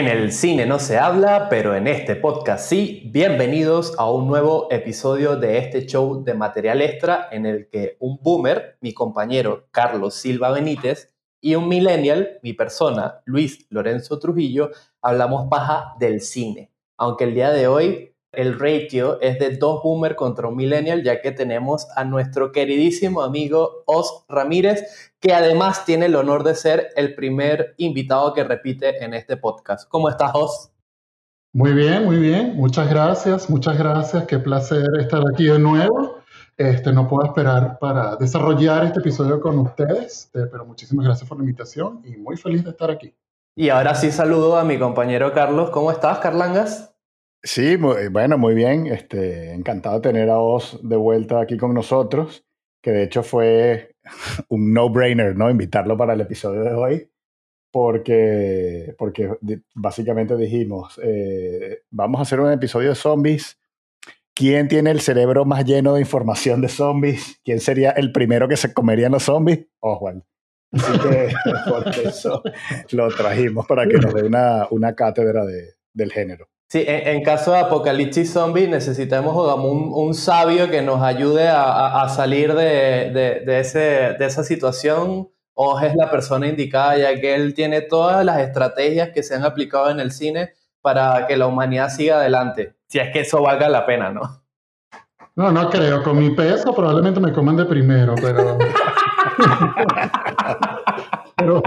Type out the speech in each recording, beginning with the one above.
En el cine no se habla, pero en este podcast sí. Bienvenidos a un nuevo episodio de este show de material extra en el que un boomer, mi compañero Carlos Silva Benítez, y un millennial, mi persona, Luis Lorenzo Trujillo, hablamos paja del cine. Aunque el día de hoy el ratio es de dos boomer contra un millennial, ya que tenemos a nuestro queridísimo amigo Os Ramírez, que además tiene el honor de ser el primer invitado que repite en este podcast. ¿Cómo estás, Os? Muy bien, muy bien. Muchas gracias, muchas gracias. Qué placer estar aquí de nuevo. Este, no puedo esperar para desarrollar este episodio con ustedes, eh, pero muchísimas gracias por la invitación y muy feliz de estar aquí. Y ahora sí saludo a mi compañero Carlos. ¿Cómo estás, Carlangas? Sí, bueno, muy bien. Este, encantado de tener a vos de vuelta aquí con nosotros, que de hecho fue un no-brainer, ¿no? Invitarlo para el episodio de hoy, porque, porque básicamente dijimos, eh, vamos a hacer un episodio de zombies. ¿Quién tiene el cerebro más lleno de información de zombies? ¿Quién sería el primero que se comerían los zombies? Oswald. Así que por eso lo trajimos para que nos dé una, una cátedra de, del género. Sí, en, caso de apocalipsis zombie necesitamos un, un sabio que nos ayude a, a, salir de, de, de, ese, de esa situación. O es la persona indicada, ya que él tiene todas las estrategias que se han aplicado en el cine para que la humanidad siga adelante. Si es que eso valga la pena, ¿no? No, no creo. Con mi peso probablemente me coman de primero, pero. pero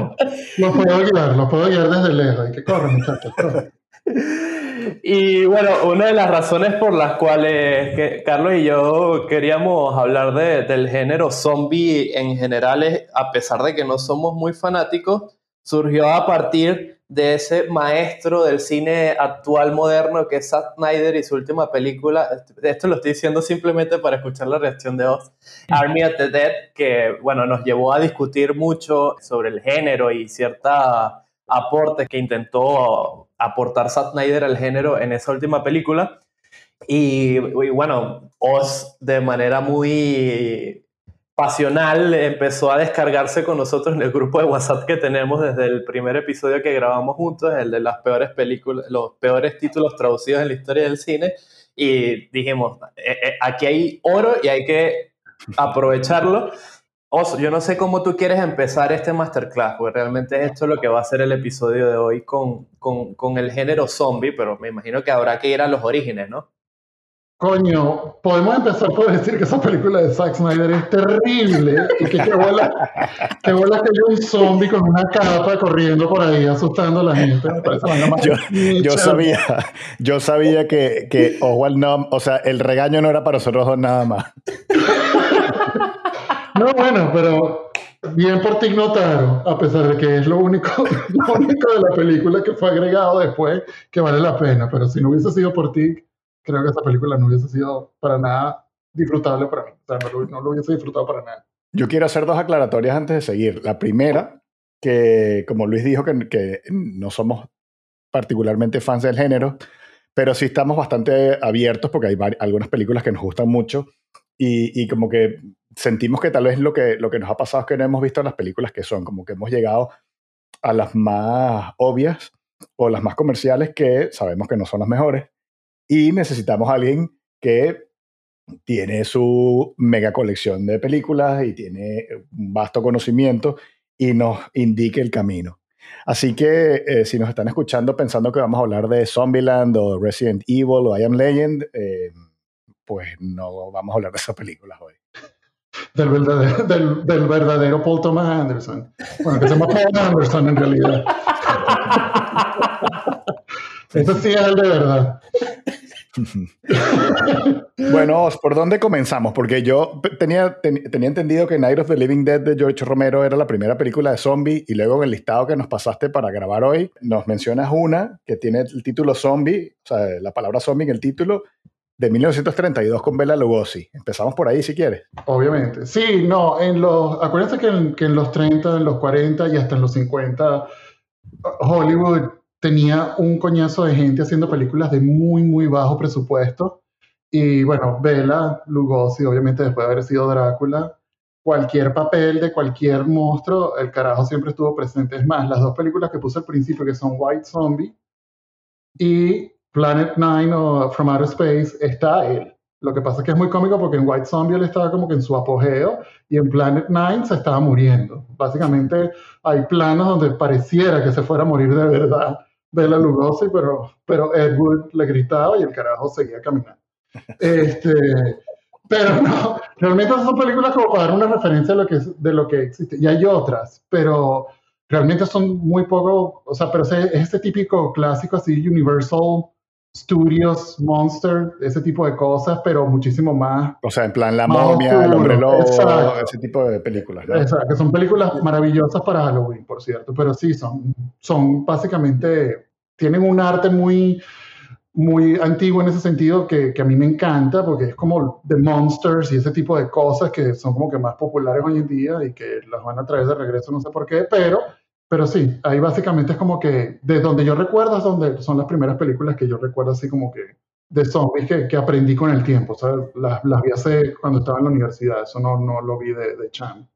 los puedo guiar, los puedo guiar desde lejos. Y que corran, muchachos, corran. Y bueno, una de las razones por las cuales que Carlos y yo queríamos hablar de, del género zombie en general es, a pesar de que no somos muy fanáticos, surgió a partir de ese maestro del cine actual moderno que es Zack Snyder y su última película, esto lo estoy diciendo simplemente para escuchar la reacción de Oz, Army of the Dead, que bueno, nos llevó a discutir mucho sobre el género y ciertos aportes que intentó aportar Zack al género en esa última película. Y, bueno, Oz de manera muy pasional empezó a descargarse con nosotros en el grupo de WhatsApp que tenemos desde el primer episodio que grabamos juntos, el de las peores películas, los peores títulos traducidos en la historia del cine. Y dijimos, eh, eh, aquí hay oro y hay que aprovecharlo. Oso, yo no sé cómo tú quieres empezar este masterclass, porque realmente esto es lo que va a ser el episodio de hoy con, con, con, el género zombie, pero me imagino que habrá que ir a los orígenes, ¿no? Coño, podemos empezar por decir que esa película de Zack Snyder es terrible y que qué bola que, bola que hay un zombie con una capa corriendo por ahí asustando a la gente. yo, yo, sabía, yo sabía que, que Oswald no, o sea, el regaño no era para nosotros dos nada más. No, bueno, pero bien por ti Notaro, a pesar de que es lo único, lo único de la película que fue agregado después que vale la pena. Pero si no hubiese sido por ti, creo que esa película no hubiese sido para nada disfrutable para mí. O sea, no lo, no lo hubiese disfrutado para nada. Yo quiero hacer dos aclaratorias antes de seguir. La primera, que como Luis dijo que, no somos particularmente fans del género, pero sí estamos bastante abiertos porque hay algunas películas que nos gustan mucho y, como que sentimos que tal vez lo que, lo que nos ha pasado es que no hemos visto las películas que son, como que hemos llegado a las más obvias o las más comerciales que sabemos que no son las mejores y necesitamos a alguien que tiene su mega colección de películas y tiene un vasto conocimiento y nos indique el camino. Así que eh, si nos están escuchando pensando que vamos a hablar de Zombieland o Resident Evil o I Am Legend, eh, pues no vamos a hablar de esas películas hoy del verdadero, del, del verdadero Paul Thomas Anderson. Bueno, que se llama Paul Anderson en realidad. Eso sí es el de verdad. bueno, ¿por dónde comenzamos? Porque yo tenía, tenía entendido que Night of the Living Dead de George Romero era la primera película de zombie y luego en el listado que nos pasaste para grabar hoy nos mencionas una que tiene el título zombie, o sea, la palabra zombie en el título de 1932 con Bela Lugosi. Empezamos por ahí si quieres. Obviamente. Sí, no, en los, acuérdense que en, que en los 30, en los 40 y hasta en los 50, Hollywood tenía un coñazo de gente haciendo películas de muy, muy bajo presupuesto. Y bueno, Bela Lugosi, obviamente después de haber sido Drácula, cualquier papel de cualquier monstruo, el carajo siempre estuvo presente. Es más, las dos películas que puse al principio, que son White Zombie y Planet Nine o From Outer Space está él. Lo que pasa es que es muy cómico porque en White Zombie él estaba como que en su apogeo y en Planet Nine se estaba muriendo. Básicamente hay planos donde pareciera que se fuera a morir de verdad Bela Lugosi, pero, pero Ed Wood le gritaba y el carajo seguía caminando. Este, pero no, realmente son películas como para dar una referencia de lo que, de lo que existe. Y hay otras, pero realmente son muy poco, o sea, pero es este típico clásico así, Universal Studios, Monster, ese tipo de cosas, pero muchísimo más. O sea, en plan La Momia, El Hombre Lobo, ese tipo de películas. Exacto, que son películas maravillosas para Halloween, por cierto, pero sí, son, son básicamente, tienen un arte muy muy antiguo en ese sentido que, que, a mí me encanta porque es como The Monsters y ese tipo de cosas que son como que más populares hoy en día y que las van a traer de regreso, no sé por qué, pero, pero sí, ahí básicamente es como que de donde yo recuerdo es donde son las primeras películas que yo recuerdo así como que de zombies que, que aprendí con el tiempo, ¿sabes? Las, las vi hace cuando estaba en la universidad, eso no, no lo vi de, de Chan.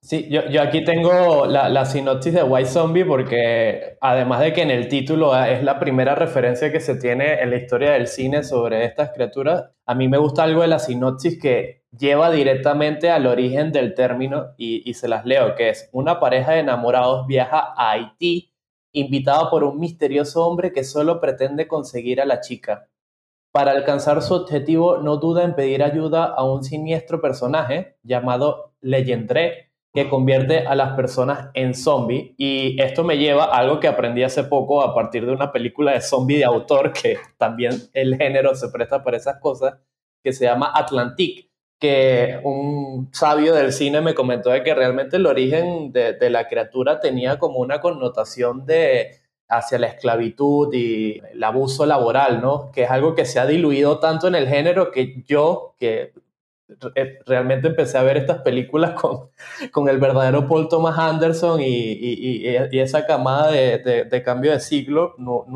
Sí, yo, yo, aquí tengo la, la, sinopsis de White Zombie porque además de que en el título es la primera referencia que se tiene en la historia del cine sobre estas criaturas, a mí me gusta algo de la sinopsis que lleva directamente al origen del término y, y se las leo, que es una pareja de enamorados viaja a Haití invitada por un misterioso hombre que solo pretende conseguir a la chica. Para alcanzar su objetivo no duda en pedir ayuda a un siniestro personaje llamado Legendré, que convierte a las personas en zombie. Y esto me lleva a algo que aprendí hace poco a partir de una película de zombie de autor, que también el género se presta para esas cosas, que se llama Atlantic, que un sabio del cine me comentó de que realmente el origen de, de la criatura tenía como una connotación de hacia la esclavitud y el abuso laboral, ¿no? Que es algo que se ha diluido tanto en el género que yo, que realmente empecé a ver estas películas con, con el verdadero Paul Thomas Anderson y, y, y esa camada de, de, cambio de siglo, no,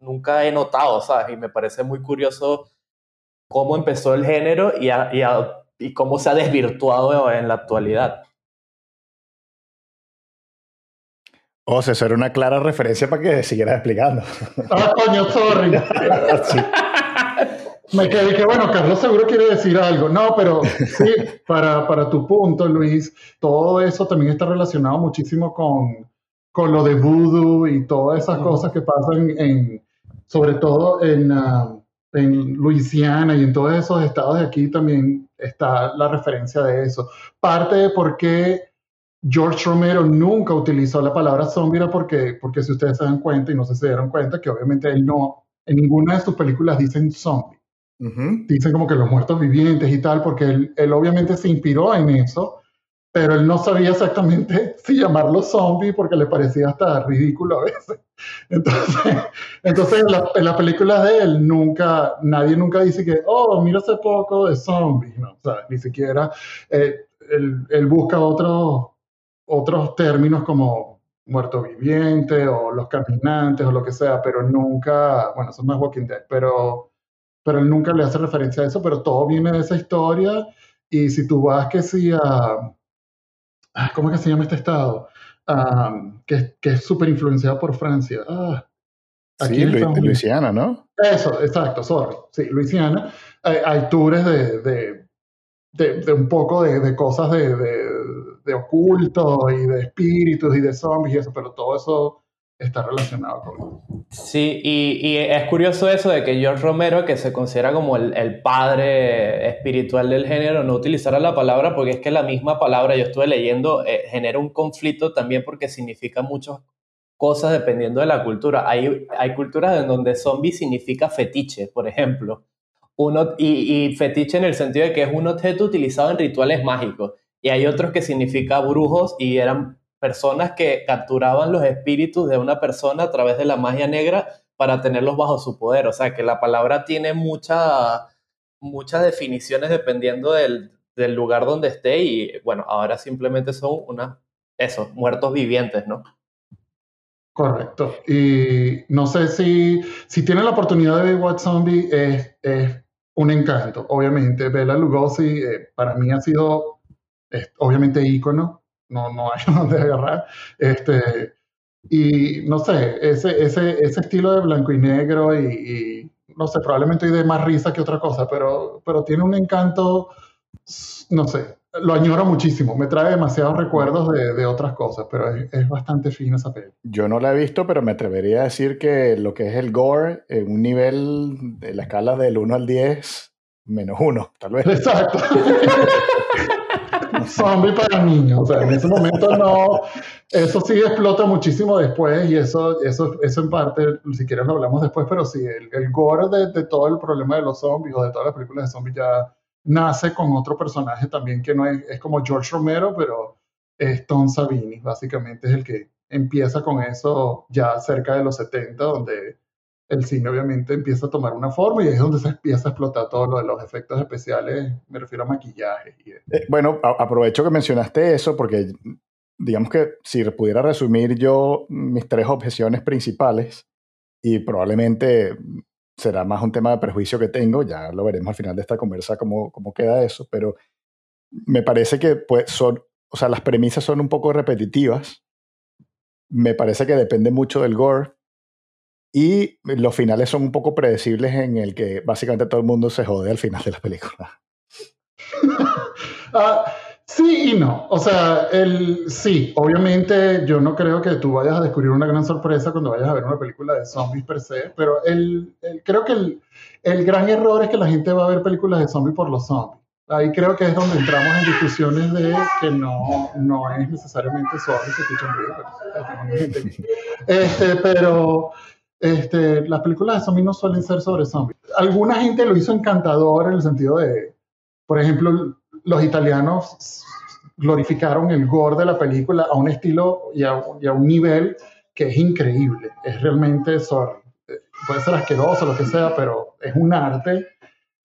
nunca he notado, ¿sabes? Y me parece muy curioso cómo empezó el género y, y cómo se ha desvirtuado en la actualidad. O sea, eso era una clara referencia para que siguieras explicando. Ah, coño, sorry. sí. Me quedé que, bueno, Carlos seguro quiere decir algo. No, pero sí, para, para tu punto, Luis, todo eso también está relacionado muchísimo con, con lo de voodoo y todas esas cosas que pasan en, sobre todo en, uh, en Luisiana y en todos esos estados de aquí también está la referencia de eso. Parte de por qué George Romero nunca utilizó la palabra zombie era porque, porque si ustedes se dan cuenta, y no sé si se dieron cuenta, que obviamente él no, en ninguna de sus películas dicen zombie. Dicen como que los muertos vivientes y tal, porque él, él, obviamente se inspiró en eso, pero él no sabía exactamente si llamarlo zombie porque le parecía hasta ridículo a veces. Entonces, entonces en, las películas de él nunca, nadie nunca dice que, oh, mira hace poco de zombies, no, o ni siquiera eh, él, él, busca otros, otros términos como muerto viviente o los caminantes o lo que sea, pero nunca, bueno, son más Walking Dead, pero pero él nunca le hace referencia a eso, pero todo viene de esa historia. Y si tú vas que sí a, ¿cómo es que se llama este estado? que, que, es súper influenciado por Francia. Ah, sí, Luisiana, ¿no? Eso, exacto, sorry. Sí, Luisiana. hay tours de, de, de, un poco de, cosas de, de, oculto y de espíritus y de zombies y eso, pero todo eso está relacionado con Sí, y, y, es curioso eso de que George Romero, que se considera como el, el, padre espiritual del género, no utilizara la palabra porque es que la misma palabra, yo estuve leyendo, eh, genera un conflicto también porque significa muchas cosas dependiendo de la cultura. Hay, hay culturas en donde zombie significa fetiche, por ejemplo. Uno, y, y fetiche en el sentido de que es un objeto utilizado en rituales mágicos. Y hay otros que significa brujos y eran personas que capturaban los espíritus de una persona a través de la magia negra para tenerlos bajo su poder. O sea que la palabra tiene mucha, muchas definiciones dependiendo del, del lugar donde esté y bueno, ahora simplemente son unas, esos, muertos vivientes, ¿no? Correcto. Y no sé si, si tienen la oportunidad de ver What Zombie, es, es un encanto. Obviamente, Bela Lugosi eh, para mí ha sido, obviamente, ícono no, no hay donde agarrar. Este, Y no sé, ese, ese, ese estilo de blanco y negro y, no sé, probablemente hay de más risa que otra cosa, pero, pero tiene un encanto, no sé, lo añoro muchísimo, me trae demasiados recuerdos de, de otras cosas, pero es, es, bastante fina esa peli. Yo no la he visto, pero me atrevería a decir que lo que es el gore, en un nivel de la escala del 1 al 10, menos 1, tal vez. Exacto. zombie para niños. O sea, en ese momento no. Eso sí explota muchísimo después y eso, eso, eso en parte, si quieres lo hablamos después, pero sí, el, el gore de, de, todo el problema de los zombies o de todas las películas de zombies ya nace con otro personaje también que no es, es como George Romero, pero es Tom Savini, básicamente es el que empieza con eso ya cerca de los 70, donde el cine obviamente empieza a tomar una forma y es donde se empieza a explotar todo lo de los efectos especiales, me refiero a maquillaje. Y... Eh, bueno, a aprovecho que mencionaste eso porque digamos que si pudiera resumir yo mis tres objeciones principales y probablemente será más un tema de prejuicio que tengo, ya lo veremos al final de esta conversa cómo, cómo queda eso, pero me parece que pues, son, o sea, las premisas son un poco repetitivas, me parece que depende mucho del gore, y los finales son un poco predecibles en el que básicamente todo el mundo se jode al final de la película. uh, sí y no. O sea, el, sí, obviamente yo no creo que tú vayas a descubrir una gran sorpresa cuando vayas a ver una película de zombies per se, pero el, el, creo que el, el gran error es que la gente va a ver películas de zombies por los zombies. Ahí creo que es donde entramos en discusiones de que no, no es necesariamente zombies, se escuchan ruido, pero, este, pero este, las películas de zombies no suelen ser sobre zombies. Alguna gente lo hizo encantador en el sentido de, por ejemplo, los italianos glorificaron el gore de la película a un estilo y a, y a un nivel que es increíble. Es realmente, sorry, puede ser asqueroso, lo que sea, pero es un arte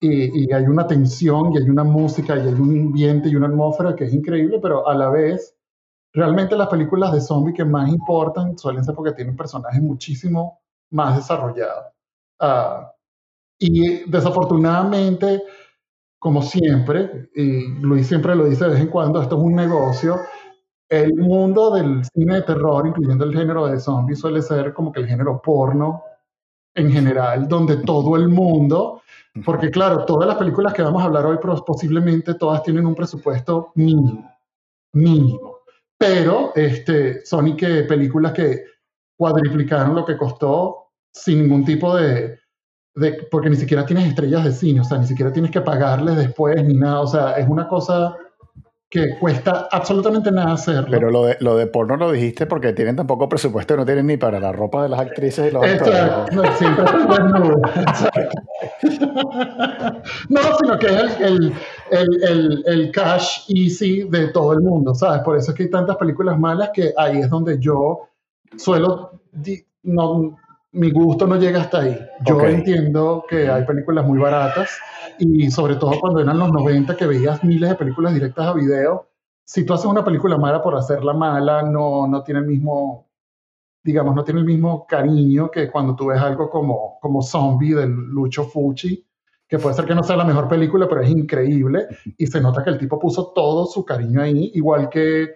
y, y, hay una tensión y hay una música y hay un ambiente y una atmósfera que es increíble, pero a la vez, realmente las películas de zombies que más importan suelen ser porque tienen personajes muchísimo más desarrollado. Uh, y desafortunadamente, como siempre, y Luis siempre lo dice de vez en cuando, esto es un negocio, el mundo del cine de terror, incluyendo el género de zombies, suele ser como que el género porno en general, donde todo el mundo, porque claro, todas las películas que vamos a hablar hoy posiblemente todas tienen un presupuesto mínimo, mínimo, pero este, son y que películas que cuadriplicaron lo que costó sin ningún tipo de, de, porque ni siquiera tienes estrellas de cine, o sea, ni siquiera tienes que pagarles después ni nada, o sea, es una cosa que cuesta absolutamente nada hacerlo. Pero lo de, lo de porno lo dijiste porque tienen tan poco presupuesto, no tienen ni para la ropa de las actrices y los Exacto, no, siempre No, sino que es el, el, el, el, cash easy de todo el mundo, ¿sabes? Por eso es que hay tantas películas malas que ahí es donde yo suelo no, mi gusto no llega hasta ahí. Yo okay. entiendo que hay películas muy baratas y sobre todo cuando eran los 90 que veías miles de películas directas a video, si tú haces una película mala por hacerla mala, no, no tiene el mismo, digamos, no tiene el mismo cariño que cuando tú ves algo como, como Zombie del Lucho Fucci, que puede ser que no sea la mejor película, pero es increíble y se nota que el tipo puso todo su cariño ahí, igual que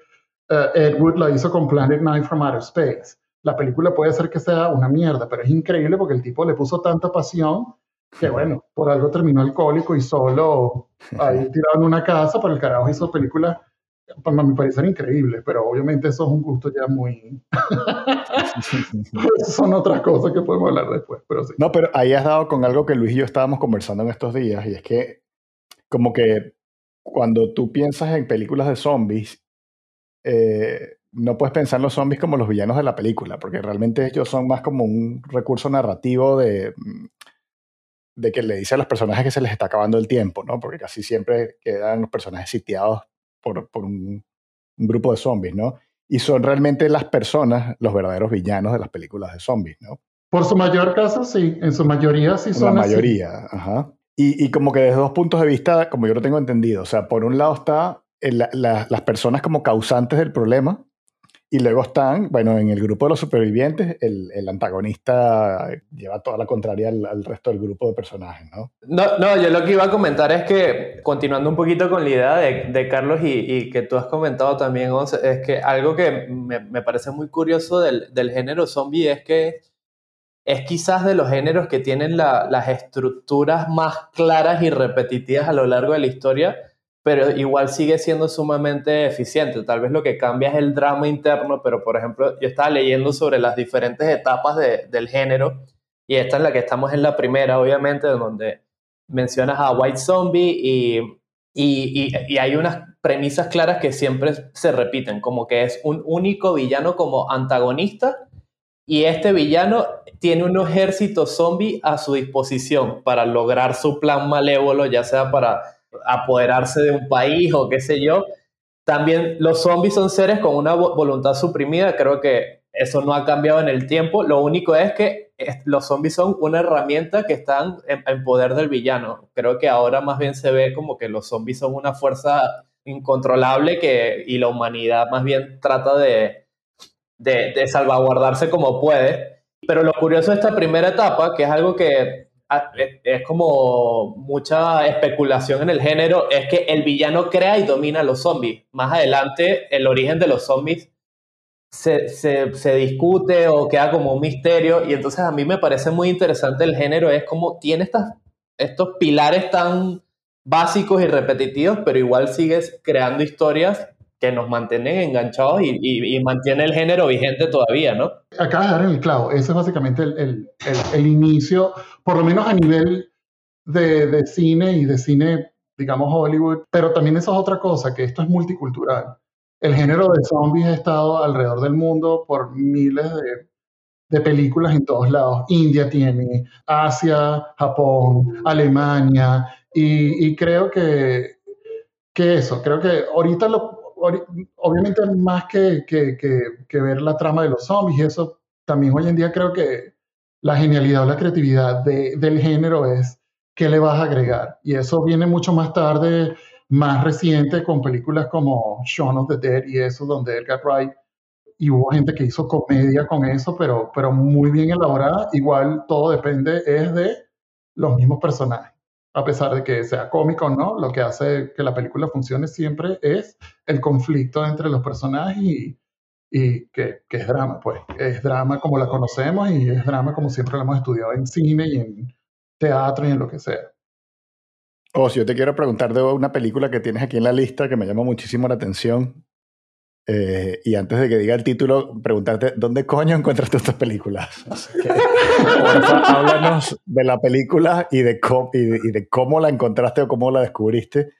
uh, Ed Wood la hizo con Planet Nine from Outer Space la película puede ser que sea una mierda, pero es increíble porque el tipo le puso tanta pasión que bueno, por algo terminó alcohólico y solo ahí tirado en una casa, pero el carajo hizo películas, para mi parecer, increíbles, pero obviamente eso es un gusto ya muy... Son otras cosas que podemos hablar después, pero sí. No, pero ahí has dado con algo que Luis y yo estábamos conversando en estos días, y es que como que cuando tú piensas en películas de zombies, eh, no puedes pensar en los zombies como los villanos de la película, porque realmente ellos son más como un recurso narrativo de, mm, de que le dice a los personajes que se les está acabando el tiempo, ¿no? Porque casi siempre quedan los personajes sitiados por, por un, un, grupo de zombies, ¿no? Y son realmente las personas los verdaderos villanos de las películas de zombies, ¿no? Por su mayor caso, sí. En su mayoría sí son La mayoría, así. ajá. Y, y como que desde dos puntos de vista, como yo lo tengo entendido, o sea, por un lado está la, la, las personas como causantes del problema, Y luego están, bueno, en el grupo de los supervivientes, el, el antagonista lleva toda la contraria al, resto del grupo de personajes, ¿no? ¿no? No, yo lo que iba a comentar es que, continuando un poquito con la idea de, de Carlos y, y, que tú has comentado también, es que algo que me, me parece muy curioso del, del, género zombie es que es quizás de los géneros que tienen la, las estructuras más claras y repetitivas a lo largo de la historia pero igual sigue siendo sumamente eficiente. Tal vez lo que cambia es el drama interno, pero por ejemplo, yo estaba leyendo sobre las diferentes etapas de, del género y esta es la que estamos en la primera, obviamente, donde mencionas a White Zombie y, y, y, hay unas premisas claras que siempre se repiten, como que es un único villano como antagonista y este villano tiene un ejército zombie a su disposición para lograr su plan malévolo, ya sea para apoderarse de un país o qué sé yo. También los zombies son seres con una voluntad suprimida, creo que eso no ha cambiado en el tiempo, lo único es que los zombies son una herramienta que están en, poder del villano. Creo que ahora más bien se ve como que los zombies son una fuerza incontrolable que, y la humanidad más bien trata de, de, de salvaguardarse como puede. Pero lo curioso de esta primera etapa, que es algo que es como mucha especulación en el género, es que el villano crea y domina a los zombies. Más adelante, el origen de los zombies se, se, se, discute o queda como un misterio. Y entonces a mí me parece muy interesante el género, es como tiene estas, estos pilares tan básicos y repetitivos, pero igual sigues creando historias que nos mantienen enganchados y, y, mantiene el género vigente todavía, ¿no? Acabas de dar en el clavo, ese es básicamente el, el, el, inicio, por lo menos a nivel de, de, cine y de cine, digamos, Hollywood, pero también eso es otra cosa, que esto es multicultural. El género de zombies ha estado alrededor del mundo por miles de, de películas en todos lados. India tiene, Asia, Japón, Alemania, y, y creo que, que eso, creo que ahorita lo, obviamente más que, que, que, ver la trama de los zombies y eso, también hoy en día creo que la genialidad o la creatividad de, del género es qué le vas a agregar. Y eso viene mucho más tarde, más reciente, con películas como Shaun of the Dead y eso, donde Edgar Wright, y hubo gente que hizo comedia con eso, pero, pero muy bien elaborada. Igual todo depende es de los mismos personajes a pesar de que sea cómico o no, lo que hace que la película funcione siempre es el conflicto entre los personajes y, y que, que, es drama, pues. Es drama como la conocemos y es drama como siempre lo hemos estudiado en cine y en teatro y en lo que sea. O si yo te quiero preguntar de una película que tienes aquí en la lista que me llama muchísimo la atención, eh, y antes de que diga el título, preguntarte, ¿dónde coño encuentras tú estas películas? háblanos de la película y de, cómo, y, de, cómo la encontraste o cómo la descubriste,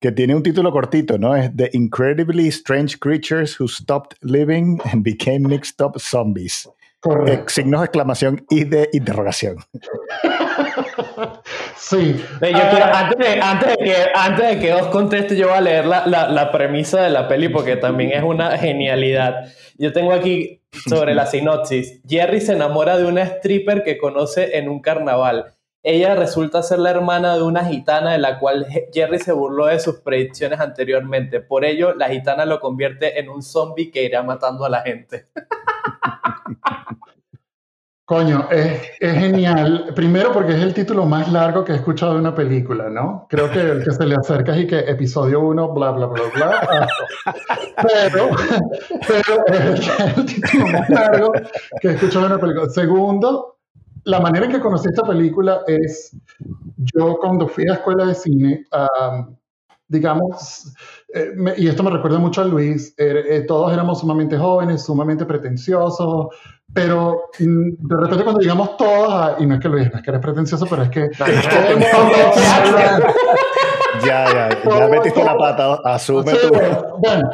que tiene un título cortito, ¿no? Es The Incredibly Strange Creatures Who Stopped Living and Became Mixed Up Zombies. Eh, signos de exclamación y de interrogación. Sí. Yo ah. antes, de, antes, de que, antes de que os conteste, yo voy a leer la, la, la, premisa de la peli porque también es una genialidad. Yo tengo aquí sobre la sinopsis. Jerry se enamora de una stripper que conoce en un carnaval. Ella resulta ser la hermana de una gitana de la cual Jerry se burló de sus predicciones anteriormente. Por ello, la gitana lo convierte en un zombie que irá matando a la gente. Coño, es, genial. Primero porque es el título más largo que he escuchado de una película, ¿no? Creo que el que se le acerca es y que episodio 1, bla, bla, bla, bla. Pero, pero es el título más largo que he escuchado de una película. Segundo, la manera en que conocí esta película es, yo cuando fui a escuela de cine, digamos, eh, y esto me recuerda mucho a Luis, er, eh, todos éramos sumamente jóvenes, sumamente pretenciosos, pero mm, de repente cuando llegamos todos, y no es que Luis, no es que eres pretencioso, pero es que... ya, ya, ya metiste la pata, asume tú. Bueno,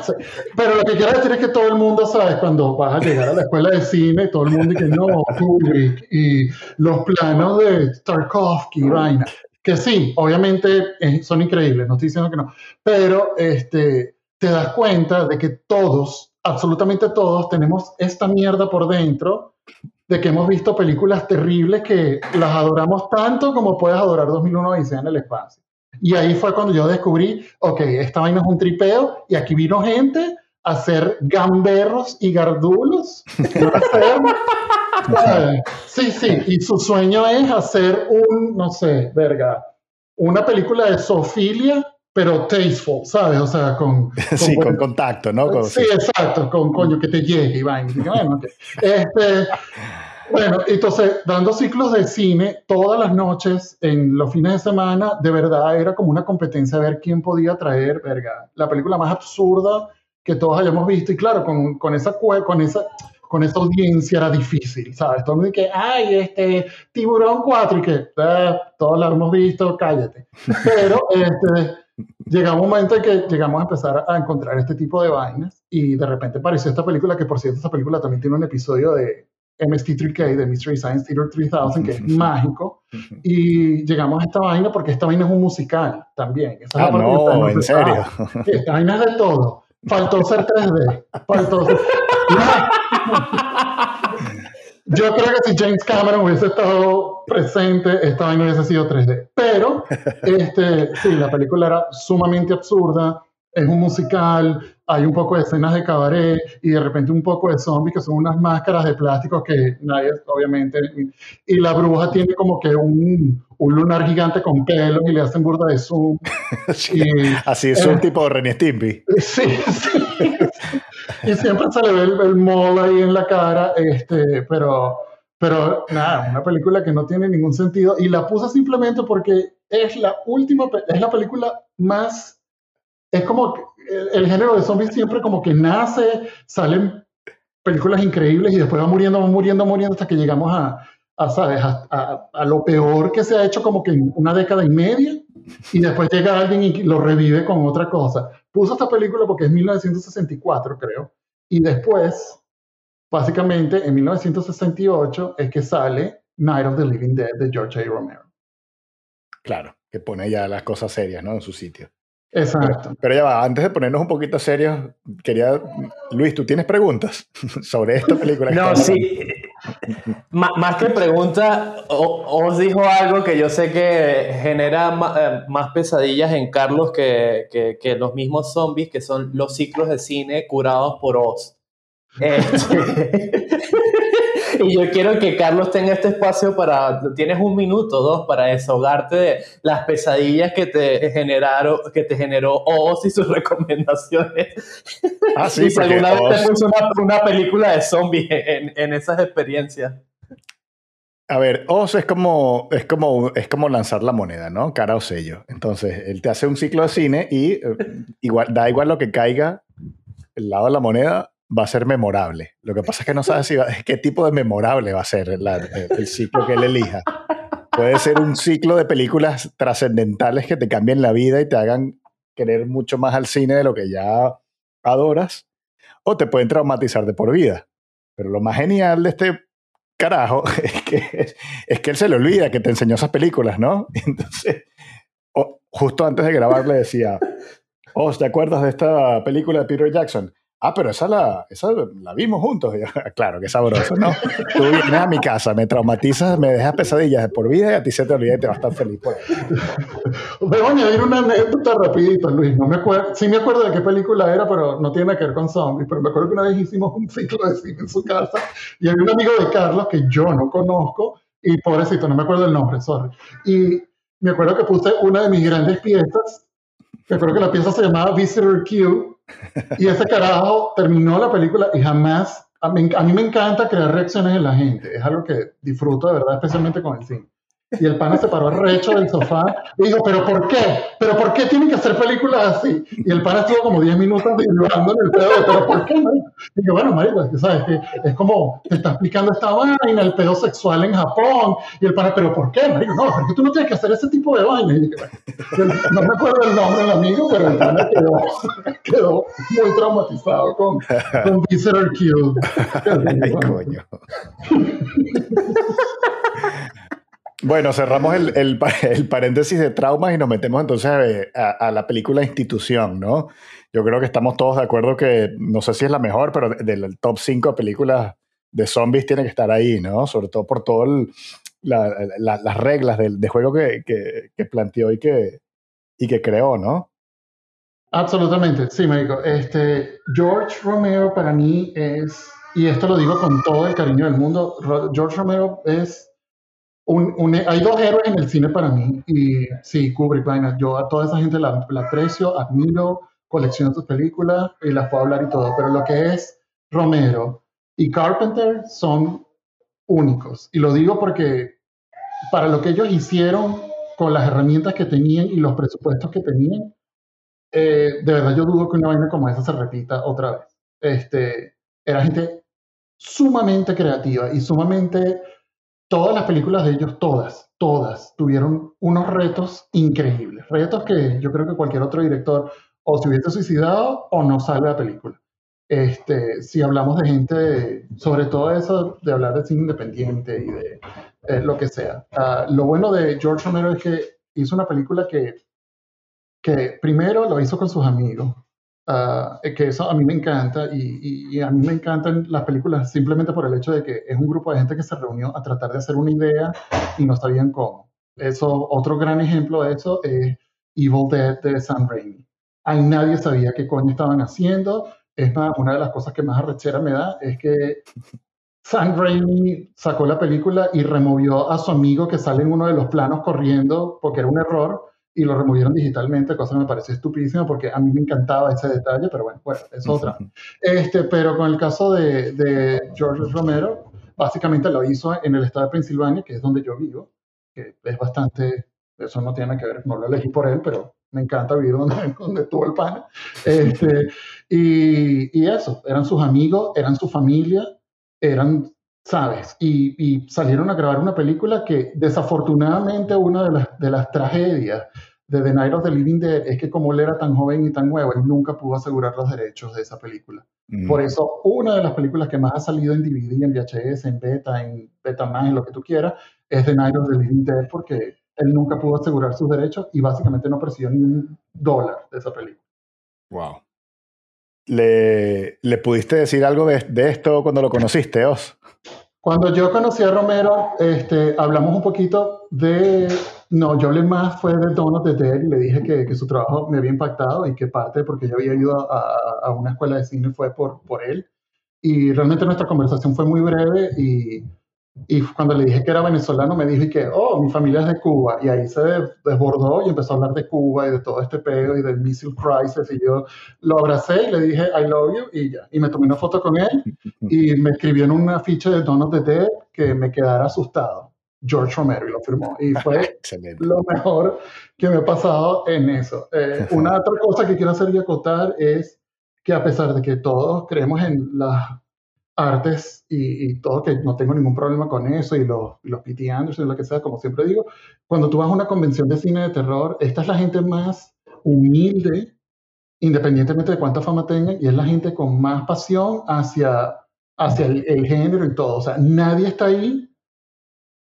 pero lo que quiero decir es que todo el mundo, ¿sabes? Cuando vas a llegar a la escuela de cine, todo el mundo dice, no, Kubrick, y los planos de Tarkovsky, vaina, que sí, obviamente eh, son increíbles, no estoy diciendo que no, pero este, te das cuenta de que todos absolutamente todos tenemos esta mierda por dentro de que hemos visto películas terribles que las adoramos tanto como puedes adorar 2001 sea en el espacio. Y ahí fue cuando yo descubrí, ok, esta vaina es un tripeo y aquí vino gente hacer gamberros y gardulos. sí, sí, y su sueño es hacer un, no sé, verga, una película de Sofilia, pero tasteful, ¿sabes? O sea, con... sí, con contacto, ¿no? sí, exacto, con coño que te llegue, Iván. Bueno, este, bueno, entonces, dando ciclos de cine todas las noches, en los fines de semana, de verdad era como una competencia a ver quién podía traer, verga, la película más absurda que todos hayamos visto. Y claro, con, con esa, con esa, con esa audiencia era difícil, ¿sabes? Todo el mundo que, ay, este, Tiburón 4, y que, ah, todos lo hemos visto, cállate. Pero, este, llegamos un momento en que llegamos a empezar a encontrar este tipo de vainas y de repente apareció esta película, que por cierto, esta película también tiene un episodio de MST3K, de Mystery Science Theater 3000, que es mágico. Y llegamos a esta vaina porque esta vaina es un musical también. ah, no, en serio. Esta vaina es de todo. Faltó ser 3D. Faltó ser... Yo creo que si James Cameron hubiese estado presente, esta vaina hubiese sido 3D. Pero, este, sí, la película era sumamente absurda, es un musical, hay un poco de escenas de cabaret y de repente un poco de zombies que son unas máscaras de plástico que nadie, obviamente, y la bruja tiene como que un, un lunar gigante con pelos y le hacen burda de zoom. así es un tipo de René Stimpy. Sí, sí. Y siempre se le ve el, el mall ahí en la cara, este, pero, pero nada, una película que no tiene ningún sentido y la puse simplemente porque es la última, es la película más es como el, género de zombies siempre como que nace, salen películas increíbles y después va muriendo, va muriendo, muriendo hasta que llegamos a, a ¿sabes? A, a, lo peor que se ha hecho como que en una década y media y después llega alguien y lo revive con otra cosa. Puso esta película porque es 1964, creo, y después, básicamente, en 1968 es que sale Night of the Living Dead de George A. Romero. Claro, que pone ya las cosas serias, ¿no? En su sitio. Exacto. Pero, ya va, antes de ponernos un poquito serios, quería. Luis, ¿tú tienes preguntas sobre esta película? no, sí. más que pregunta, os dijo algo que yo sé que genera eh, más, pesadillas en Carlos que, que, que, los mismos zombies, que son los ciclos de cine curados por Oz. Este, y yo quiero que Carlos tenga este espacio para, tienes un minuto, dos, para desahogarte de las pesadillas que te generaron, que te generó Oz y sus recomendaciones. Ah, sí, y si alguna vez te puso una, película de zombies en, en, esas experiencias. A ver, Oz es como, es, como, es como lanzar la moneda, ¿no? Cara o sello. Entonces, él te hace un ciclo de cine y eh, igual, da igual lo que caiga el lado de la moneda, va a ser memorable. Lo que pasa es que no sabes qué tipo de memorable va a ser el ciclo que él elija. Puede ser un ciclo de películas trascendentales que te cambien la vida y te hagan querer mucho más al cine de lo que ya adoras, o te pueden traumatizar de por vida. Pero lo más genial de este carajo es que, es que él se le olvida que te enseñó esas películas, ¿no? Entonces, justo antes de grabar le decía, oh, ¿te acuerdas de esta película de Peter Jackson? Ah, pero esa la, esa la vimos juntos. claro, qué sabroso, ¿no? Tú vienes a mi casa, me traumatizas, me dejas pesadillas de por vida y a ti se te olvida y te vas a estar feliz por Voy a añadir una anécdota rapidito, Luis. No me acuerdo, sí me acuerdo de qué película era, pero no tiene que ver con zombies. Pero me acuerdo que una vez hicimos un ciclo de cine en su casa y había un amigo de Carlos que yo no conozco y pobrecito, no me acuerdo el nombre, sorry. Y me acuerdo que puse una de mis grandes piezas, me acuerdo que la pieza se llamaba Visitor Q y ese carajo terminó la película y jamás, a mí, me encanta crear reacciones en la gente, es algo que disfruto de verdad, especialmente con el cine. Y el pana se paró recho del sofá y dijo, ¿pero por qué? ¿Pero por qué tienen que hacer películas así? Y el pana estuvo como 10 minutos diluyendo en el pedo ¿pero por qué? Y yo, bueno, marico, ¿sabes? Que es como, te está explicando esta vaina, el pedo sexual en Japón. Y el pana, ¿pero por qué? Marico, no, porque tú no tienes que hacer ese tipo de vaina. Y dije, bueno, no me acuerdo el nombre del amigo, pero el pana quedó, quedó muy traumatizado con, con Visitor Q. Ay, coño. Bueno, cerramos el, el, paréntesis de traumas y nos metemos entonces eh, a, la película Institución, ¿no? Yo creo que estamos todos de acuerdo que, no sé si es la mejor, pero del top 5 películas de zombies tiene que estar ahí, ¿no? Sobre todo por todas las reglas de, juego que, que, planteó y que, y que creó, ¿no? Absolutamente, sí, médico. Este, George Romero para mí es, y esto lo digo con todo el cariño del mundo, George Romero es un, hay dos héroes en el cine para mí, y sí, Kubrick, yo a toda esa gente la, la aprecio, admiro, colecciono sus películas y las puedo hablar y todo, pero lo que es Romero y Carpenter son únicos. Y lo digo porque para lo que ellos hicieron con las herramientas que tenían y los presupuestos que tenían, eh, de verdad yo dudo que una vaina como esa se repita otra vez. Este, era gente sumamente creativa y sumamente... Todas las películas de ellos, todas, todas, tuvieron unos retos increíbles. Retos que yo creo que cualquier otro director o se hubiese suicidado o no sale la película. Este, si hablamos de gente, sobre todo eso de hablar de cine independiente y de eh, lo que sea. Ah, lo bueno de George Romero es que hizo una película que, que primero lo hizo con sus amigos, uh, que eso a mí me encanta y, y, a mí me encantan las películas simplemente por el hecho de que es un grupo de gente que se reunió a tratar de hacer una idea y no sabían cómo. Eso, otro gran ejemplo de eso es Evil Dead de Sam Raimi. Ahí nadie sabía qué coño estaban haciendo es más, una de las cosas que más arrechera me da es que Sam Raimi sacó la película y removió a su amigo que sale en uno de los planos corriendo porque era un error y lo removieron digitalmente, cosa que me parece estupidísima porque a mí me encantaba ese detalle, pero bueno, bueno es otra. Este, pero con el caso de, de George Romero, básicamente lo hizo en el estado de Pensilvania, que es donde yo vivo, que es bastante, eso no tiene que ver, no lo elegí por él, pero me encanta vivir donde, donde estuvo el pan. Este, y, y, eso, eran sus amigos, eran su familia, eran, ¿sabes? Y, y, salieron a grabar una película que desafortunadamente una de las, de las tragedias de The Night of the Living Dead es que como él era tan joven y tan nuevo, él nunca pudo asegurar los derechos de esa película. Mm. Por eso, una de las películas que más ha salido en DVD, en VHS, en beta, en beta más, en lo que tú quieras, es The Night of the Living Dead porque él nunca pudo asegurar sus derechos y básicamente no percibió ni un dólar de esa película. Wow. ¿Le, ¿Le pudiste decir algo de, de, esto cuando lo conociste, Os? Cuando yo conocí a Romero, este, hablamos un poquito de... No, yo hablé más fue de Donald de Dead y le dije que, que, su trabajo me había impactado y que parte porque yo había ido a, a una escuela de cine fue por, por él. Y realmente nuestra conversación fue muy breve y y cuando le dije que era venezolano, me dijo y que, oh, mi familia es de Cuba. Y ahí se desbordó y empezó a hablar de Cuba y de todo este pedo y del missile crisis. Y yo lo abracé y le dije, I love you, y ya. Y me tomé una foto con él y me escribió en una ficha de Donald the Dead que me quedara asustado. George Romero y lo firmó. Y fue lo mejor que me ha pasado en eso. Eh, una otra cosa que quiero hacer y acotar es que a pesar de que todos creemos en las artes y, todo, que no tengo ningún problema con eso, y los, los P.T. Anderson, lo que sea, como siempre digo, cuando tú vas a una convención de cine de terror, esta es la gente más humilde, independientemente de cuánta fama tengan, y es la gente con más pasión hacia, hacia el, género y todo. O sea, nadie está ahí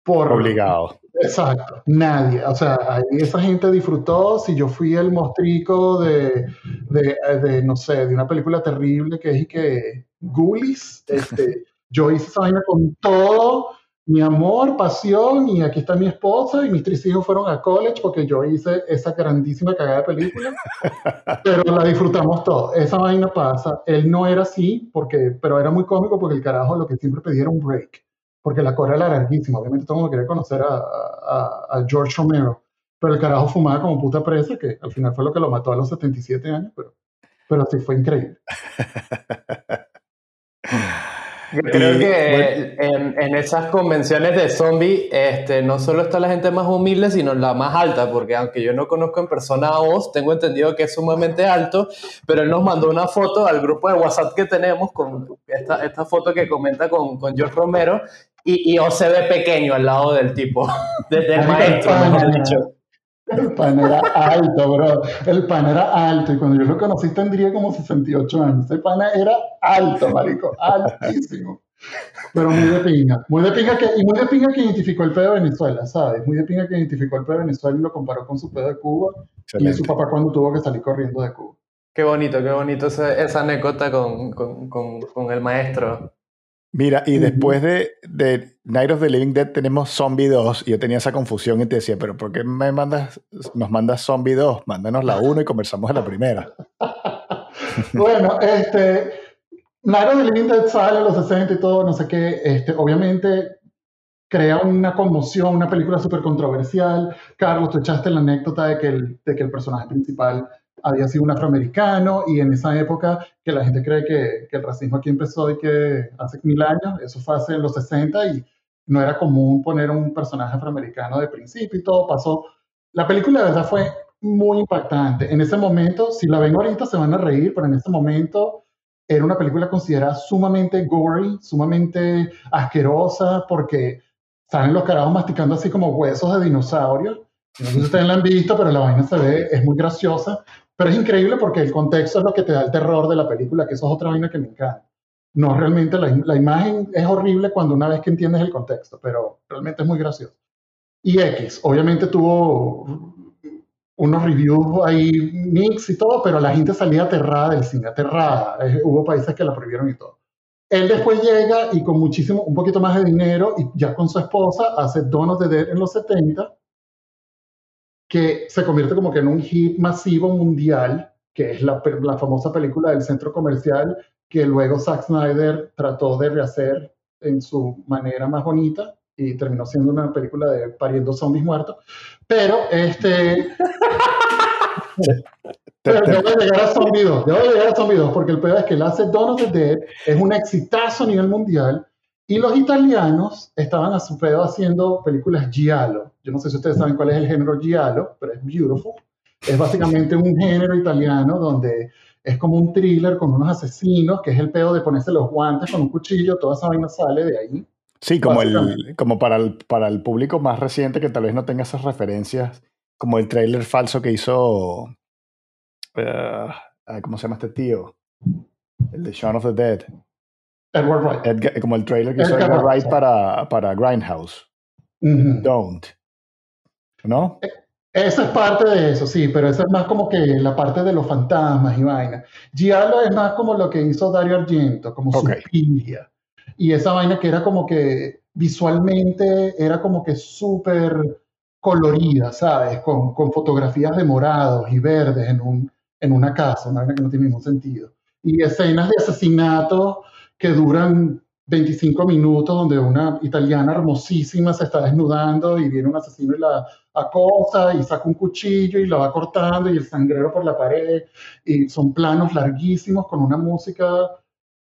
por... Obligado. Exacto, nadie. O sea, esa gente disfrutó. Si yo fui el mostrico de, de, de, no sé, de una película terrible que es que Ghoulies. Este, yo hice esa vaina con todo mi amor, pasión, y aquí está mi esposa y mis tres hijos fueron a college porque yo hice esa grandísima cagada de película, pero la disfrutamos todo. Esa vaina pasa. Él no era así, porque, pero era muy cómico porque el carajo lo que siempre pedía era un break, porque la cora era larguísima. Obviamente todo el mundo quería conocer a, a, a, George Romero, pero el carajo fumaba como puta presa, que al final fue lo que lo mató a los 77 años, pero, pero sí fue increíble. Creo que en, esas convenciones de zombie, este, no solo está la gente más humilde, sino la más alta, porque aunque yo no conozco en persona a Oz, tengo entendido que es sumamente alto, pero él nos mandó una foto al grupo de WhatsApp que tenemos con esta, esta foto que comenta con, con George Romero, y, y Oz se ve pequeño al lado del tipo, del maestro, mejor dicho. El pan era alto, bro. El pan era alto. Y cuando yo lo conocí tendría como 68 años. El pan era alto, marico. Altísimo. Pero muy de pinga. Muy de pinga que, y muy de pinga que identificó el pedo de Venezuela, ¿sabes? Muy de pinga que identificó el pedo de Venezuela y lo comparó con su pedo de Cuba. Y su papá cuando tuvo que salir corriendo de Cuba. Qué bonito, qué bonito esa, esa anécdota con, con, con, con el maestro. Mira, y después de, de, Night of the Living Dead tenemos Zombie 2. Y yo tenía esa confusión y te decía, pero ¿por qué me mandas, nos mandas Zombie 2? Mándanos la 1 y conversamos en la primera. bueno, este, Night of the Living Dead sale a los 60 y todo, no sé qué. Este, obviamente crea una conmoción, una película súper controversial. Carlos, tú echaste la anécdota de que el, de que el personaje principal había sido un afroamericano y en esa época que la gente cree que, que, el racismo aquí empezó y que hace mil años, eso fue hace los 60 y no era común poner un personaje afroamericano de principio y todo pasó. La película de verdad fue muy impactante. En ese momento, si la ven ahorita se van a reír, pero en ese momento era una película considerada sumamente gory, sumamente asquerosa, porque salen los carajos masticando así como huesos de dinosaurio. No sé si ustedes la han visto, pero la vaina se ve, es muy graciosa. Pero es increíble porque el contexto es lo que te da el terror de la película, que eso es otra vaina que me encanta. No, realmente la, la imagen es horrible cuando una vez que entiendes el contexto, pero realmente es muy gracioso. Y X, obviamente tuvo unos reviews ahí mix y todo, pero la gente salía aterrada del cine, aterrada. hubo países que la prohibieron y todo. Él después llega y con muchísimo, un poquito más de dinero y ya con su esposa hace of the Dead en los 70 que se convierte como que en un hit masivo mundial, que es la, la famosa película del centro comercial que luego Zack Snyder trató de rehacer en su manera más bonita y terminó siendo una película de pariendo zombies muertos. Pero este. Pero yo voy a llegar a Zombie 2, yo voy a llegar a Zombie 2, porque el peor es que el hace Dawn of the Dead es un exitazo a nivel mundial y los italianos estaban a su pedo haciendo películas giallo. Yo no sé si ustedes saben cuál es el género giallo, pero es beautiful. Es básicamente un género italiano donde es como un thriller con unos asesinos, que es el pedo de ponerse los guantes con un cuchillo, toda esa vaina sale de ahí. Sí, como, el, como para, el, para el público más reciente que tal vez no tenga esas referencias, como el trailer falso que hizo. Uh, ¿Cómo se llama este tío? El de Shaun of the Dead. Edward Wright. como el trailer que hizo Edward Wright para, para Grindhouse. Don't. ¿No? E, esa es parte de eso, sí, pero esa es más como que la parte de los fantasmas y vaina. Giallo es más como lo que hizo Dario Argento, como okay. Suspiria. Y esa vaina que era como que visualmente era como que súper colorida, ¿sabes? Con, con, fotografías de morados y verdes en, un, en una casa, una vaina que no tiene ningún sentido. Y escenas de asesinato que duran 25 minutos donde una italiana hermosísima se está desnudando y viene un asesino y la acosa y saca un cuchillo y la va cortando y el sangrero por la pared y son planos larguísimos con una música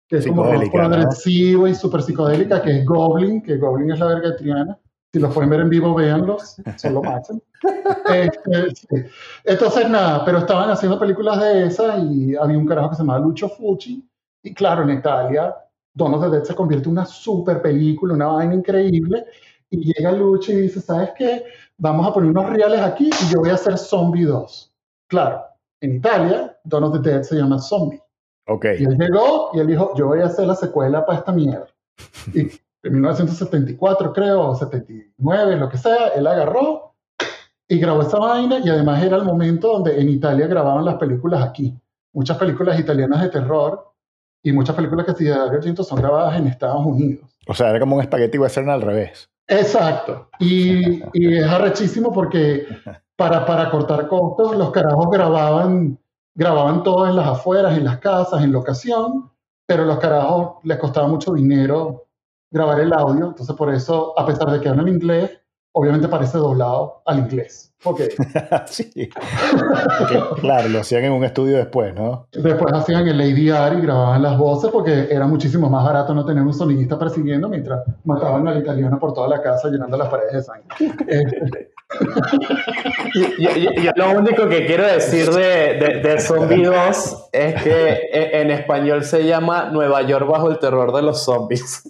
que es como progresivo y súper psicodélica que es Goblin, que Goblin es la verga de Triana. Si los pueden ver en vivo, véanlos, son lo máximo. Este, Entonces, nada, pero estaban haciendo películas de esas y había un carajo que se llamaba Lucio Fucci y claro, en Italia, Dawn of the Dead se convierte en una super película, una vaina increíble. Y llega Lucho y dice, ¿sabes qué? Vamos a poner unos reales aquí y yo voy a hacer Zombie 2. Claro, en Italia, Dawn of the Dead se llama Zombie. Okay. Y él llegó y él dijo, yo voy a hacer la secuela para esta mierda. Y en 1974, creo, o 79, lo que sea, él agarró y grabó esa vaina y además era el momento donde en Italia grababan las películas aquí. Muchas películas italianas de terror y muchas películas que se Argento son grabadas en Estados Unidos. O sea, era como un espagueti western al revés. Exacto. Y, y es arrechísimo porque para, para cortar costos, los carajos grababan, grababan todo en las afueras, en las casas, en locación, pero los carajos les costaba mucho dinero grabar el audio. Entonces, por eso, a pesar de que hablan inglés, obviamente parece doblado al inglés. Okay. sí. claro, lo hacían en un estudio después, ¿no? Después hacían el ADR y grababan las voces porque era muchísimo más barato no tener un sonidista persiguiendo mientras mataban al italiano por toda la casa llenando las paredes de sangre. yo, lo único que quiero decir de, de, de Zombie 2 es que e, en español se llama Nueva York bajo el terror de los zombies.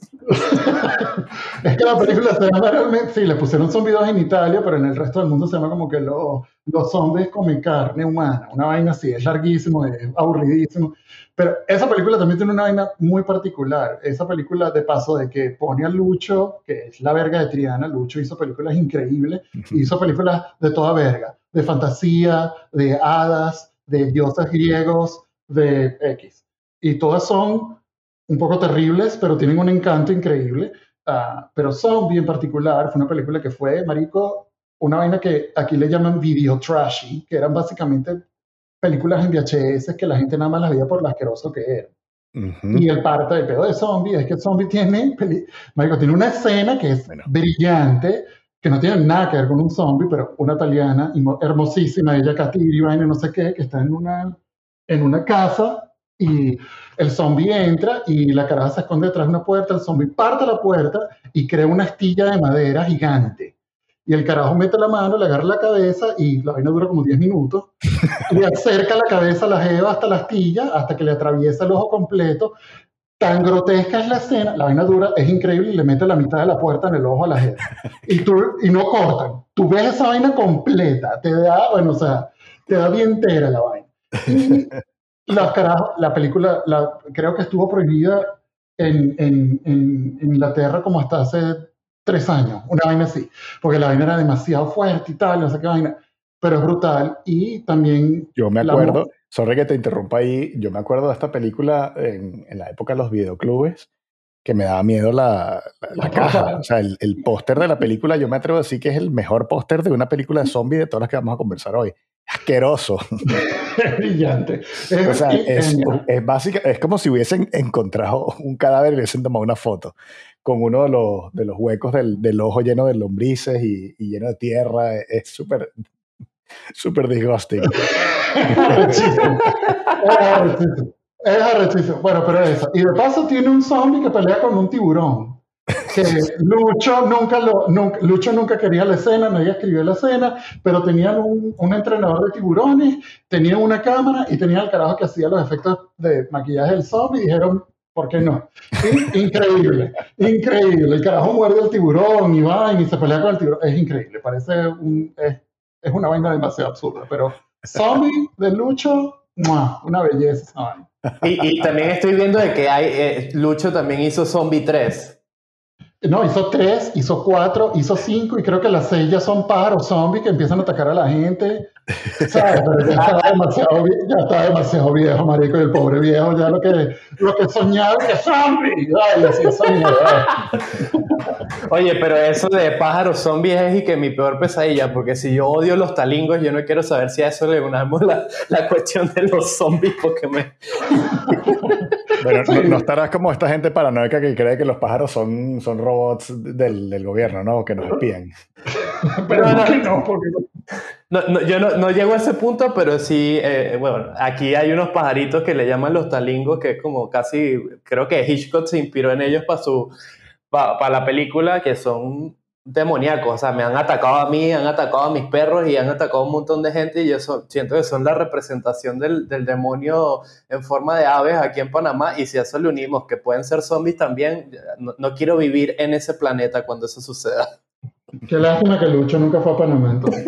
es que la película se llama realmente, sí, le pusieron zombie 2 en Italia, pero en el resto del mundo se llama como que los, los zombies comen carne humana, una vaina así, es larguísimo, es aburridísimo. Pero esa película también tiene una vaina muy particular. Esa película, de paso, de que pone a Lucho, que es la verga de Triana, Lucho hizo películas increíbles, hizo películas de toda verga, de fantasía, de hadas, de dioses griegos, de X. Y todas son un poco terribles, pero tienen un encanto increíble. Ah, pero Zombie en particular fue una película que fue, marico, una vaina que aquí le llaman video trashy, que eran básicamente películas en VHS que la gente nada más las veía por lo asqueroso que era. Y el parte del pedo de Zombie es que Zombie tiene, marico, tiene una escena que es brillante, que no tiene nada que ver con un zombie, pero una italiana hermosísima, ella Katiri, vaina, no sé qué, que está en una, en una casa y el zombie entra y la caraja se esconde detrás de una puerta, el zombie parte la puerta y crea una astilla de madera gigante. Y el carajo mete la mano, le agarra la cabeza y la vaina dura como 10 minutos. Le acerca la cabeza a la jeva hasta la astilla, hasta que le atraviesa el ojo completo. Tan grotesca es la escena, la vaina dura, es increíble y le mete la mitad de la puerta en el ojo a la jeva. Y, tú, y no cortan. Tú ves esa vaina completa, te da, bueno, o sea, te da bien entera la vaina. La, carajo, la película la, creo que estuvo prohibida en, en, en, Inglaterra como hasta hace tres años, una vaina así, porque la vaina era demasiado fuerte y tal, no sé qué vaina, pero es brutal y también... Yo me acuerdo, sorry que te interrumpa ahí, yo me acuerdo de esta película en, en la época de los videoclubes, que me daba miedo la, la, caja, o sea, el, el póster de la película, yo me atrevo a decir que es el mejor póster de una película de zombie de todas las que vamos a conversar hoy. Asqueroso. Es brillante. Es, o sea, es, es, básica, es como si hubiesen encontrado un cadáver y hubiesen tomado una foto con uno de los, de los huecos del, del ojo lleno de lombrices y, y lleno de tierra. Es súper, súper disgusting. es arrechísimo. Bueno, pero eso. Y de paso tiene un zombie que pelea con un tiburón que Lucho nunca, lo, nunca, Lucho nunca quería la escena, nadie escribió la escena, pero tenían un, un, entrenador de tiburones, tenían una cámara y tenían el carajo que hacía los efectos de maquillaje del zombie y dijeron, ¿por qué no? increíble, increíble. El carajo muerde el tiburón y va y se pelea con el tiburón. Es increíble, parece un, es, es una vaina demasiado absurda, pero zombie de Lucho, una belleza Y, y, también estoy viendo de que hay, eh, Lucho también hizo Zombie 3. No, hizo tres, hizo cuatro, hizo cinco y creo que las seis ya son pájaros zombies que empiezan a atacar a la gente. ¿Sabes? Pero ya estaba demasiado, ya estaba demasiado viejo, marico, y el pobre viejo ya lo que, lo que soñaba que zombie. Ay, así Oye, pero eso de pájaros zombies es y que mi peor pesadilla, porque si yo odio los talingos, yo no quiero saber si a eso le unamos la, la cuestión de los zombies, porque me... Bueno, no, estarás como esta gente paranoica que cree que los pájaros son, son robots del, del gobierno, ¿no? Que nos espían. pero no, no, porque no, yo no, no, llego a ese punto, pero sí, eh, bueno, aquí hay unos pajaritos que le llaman los talingos, que es como casi, creo que Hitchcock se inspiró en ellos para su, para la película, que son demoníacos, o sea, me han atacado a mí, han atacado a mis perros y han atacado a un montón de gente y yo siento que son la representación del, del, demonio en forma de aves aquí en Panamá y si a eso le unimos que pueden ser zombies también, no, no quiero vivir en ese planeta cuando eso suceda. Qué lástima que Lucho nunca fue a Panamá entonces.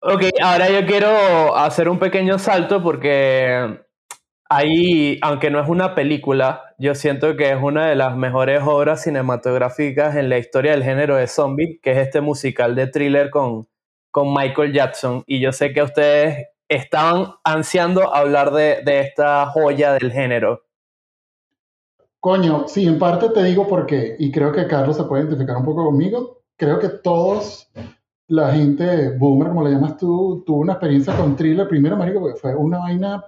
ok, ahora yo quiero hacer un pequeño salto porque ahí, aunque no es una película, yo siento que es una de las mejores obras cinematográficas en la historia del género de zombie, que es este musical de thriller con, con Michael Jackson. Y yo sé que ustedes estaban ansiando hablar de, de esta joya del género. Coño, sí, en parte te digo por qué, y creo que Carlos se puede identificar un poco conmigo. Creo que todos, la gente boomer, como le llamas tú, tuvo una experiencia con Thriller primero, marico, porque fue una vaina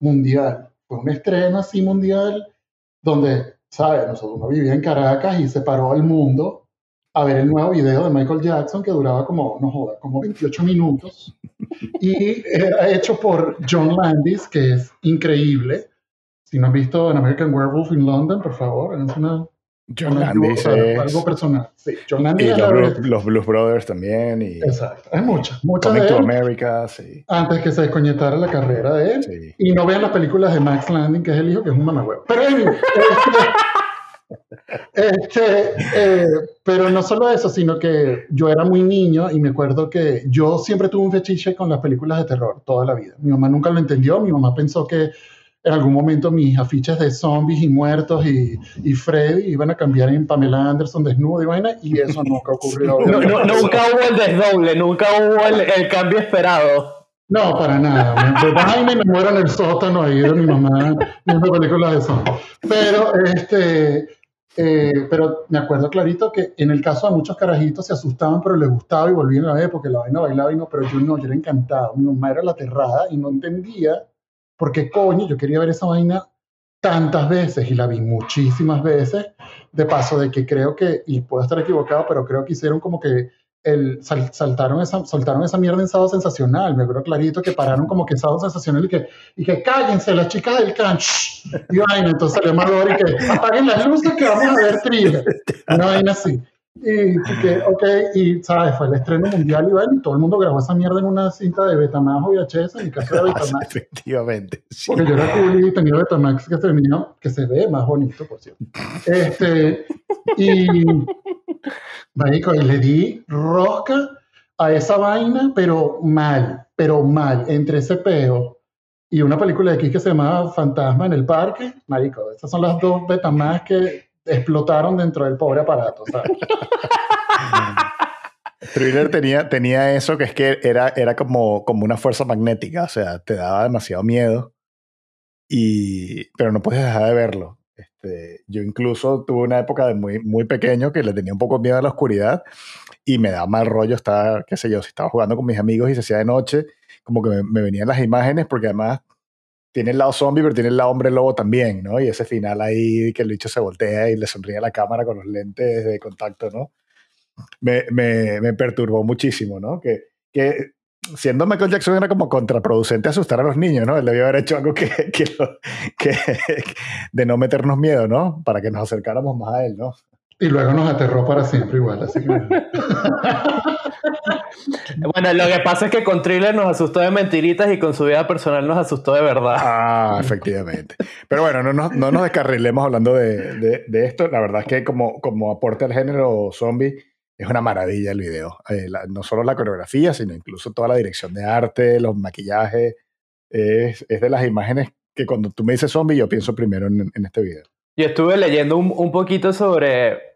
mundial. Fue un estreno así mundial, donde, ¿sabes? Nosotros uno vivía en Caracas y se paró al mundo a ver el nuevo video de Michael Jackson que duraba como, no joda, como 28 minutos. Y hecho por John Landis, que es increíble si no has visto An American Werewolf in London, por favor, es una. John es... Algo personal. Sí, John Landis y los, Blues, los, Blues Brothers también. Y... Exacto, hay muchas. Muchas Coming to America, sí. Antes que se desconectara la carrera de él. Sí. Y no vean las películas de Max Landing, que es el hijo, que es un mamahuevo. Pero anyway, este, eh, pero no solo eso, sino que yo era muy niño y me acuerdo que yo siempre tuve un fetiche con las películas de terror toda la vida. Mi mamá nunca lo entendió, mi mamá pensó que en algún momento mis afiches de zombies y muertos y, y Freddy iban a cambiar en Pamela Anderson desnudo y vaina, y eso nunca ocurrió. no, no, nunca hubo el desdoble, nunca hubo el, el cambio esperado. No, para nada. De vaina me muero en el sótano ahí de mi mamá viendo películas de eso. Pero, este, eh, pero me acuerdo clarito que en el caso de muchos carajitos se asustaban, pero les gustaba y volvían a ver porque la vaina bailaba y no, pero yo no, yo era encantado. Mi mamá era la aterrada y no entendía por qué coño yo quería ver esa vaina tantas veces y la vi muchísimas veces. De paso de que creo que, y puedo estar equivocado, pero creo que hicieron como que el, saltaron esa, soltaron esa mierda en Sábado Sensacional. Me acuerdo clarito que pararon como que Sábado Sensacional y que, y que cállense las chicas del can. Y vaina, entonces salió Marlor y que apaguen las luces que vamos a ver thriller. Una vaina así. Y, que, ok, y sabes, fue el estreno mundial y bueno, todo el mundo grabó esa mierda en una cinta de Betamax o VHS en mi casa de Betamax. Efectivamente. Porque yo era cool y tenía Betamax que se, que se ve más bonito, por cierto. Este, y Marico, y le di rosca a esa vaina, pero mal, pero mal, entre ese peo y una película de aquí que se llama Fantasma en el Parque. Marico, esas son las dos más que explotaron dentro del pobre aparato, ¿sabes? Thriller tenía, tenía eso que es que era, era como, como una fuerza magnética, o sea, te daba demasiado miedo, y, pero no puedes dejar de verlo. Este, yo incluso tuve una época de muy, muy pequeño que le tenía un poco miedo a la oscuridad y me daba mal rollo estar, qué sé yo, si estaba jugando con mis amigos y se hacía de noche, como que me, venían las imágenes porque además tiene el lado zombie, pero tiene el lado hombre lobo también, ¿no? Y ese final ahí que el bicho se voltea y le sonríe a la cámara con los lentes de contacto, ¿no? Me, me, me perturbó muchísimo, ¿no? Que, que siendo Michael Jackson era como contraproducente asustar a los niños, ¿no? Él debió haber hecho algo que, que, de no meternos miedo, ¿no? Para que nos acercáramos más a él, ¿no? Y luego nos aterró para siempre igual, así que... bueno, lo que pasa es que con Thriller nos asustó de mentiritas y con su vida personal nos asustó de verdad. Ah, efectivamente. Pero bueno, no, no, no nos descarrilemos hablando de, de, de, esto. La verdad es que como, como aporte al género zombie, es una maravilla el video. Eh, no solo la coreografía, sino incluso toda la dirección de arte, los maquillajes. Es, es de las imágenes que cuando tú me dices zombie, yo pienso primero en, en este video. Yo estuve leyendo un, un, poquito sobre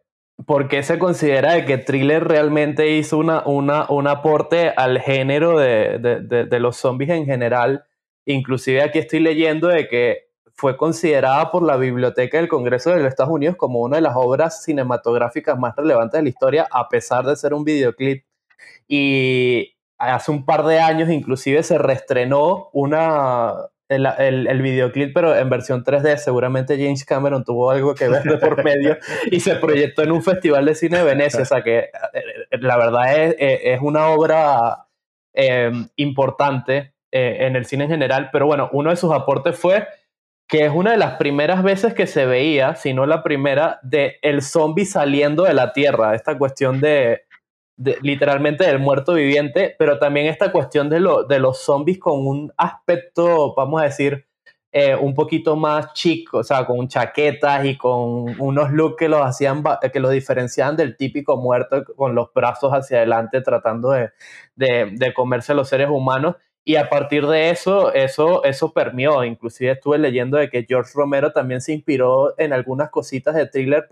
por qué se considera de que Thriller realmente hizo una, una, un aporte al género de, de, de los zombies en general. Inclusive aquí estoy leyendo de que fue considerada por la Biblioteca del Congreso de los Estados Unidos como una de las obras cinematográficas más relevantes de la historia, a pesar de ser un videoclip. Y hace un par de años inclusive se reestrenó una, el, el, videoclip, pero en versión 3D. Seguramente James Cameron tuvo algo que ver de por medio y se proyectó en un festival de cine de Venecia. O sea que eh, la verdad es, es una obra eh, importante eh, en el cine en general. Pero bueno, uno de sus aportes fue que es una de las primeras veces que se veía, si no la primera, de el zombie saliendo de la tierra, esta cuestión de, literalmente del muerto viviente, pero también esta cuestión de, lo, de los zombies con un aspecto, vamos a decir, eh, un poquito más chico, o sea, con chaquetas y con unos looks que los hacían, que los diferenciaban del típico muerto con los brazos hacia adelante tratando de, de comerse a los seres humanos. Y a partir de eso, eso, eso permeó. Inclusive estuve leyendo de que George Romero también se inspiró en algunas cositas de thriller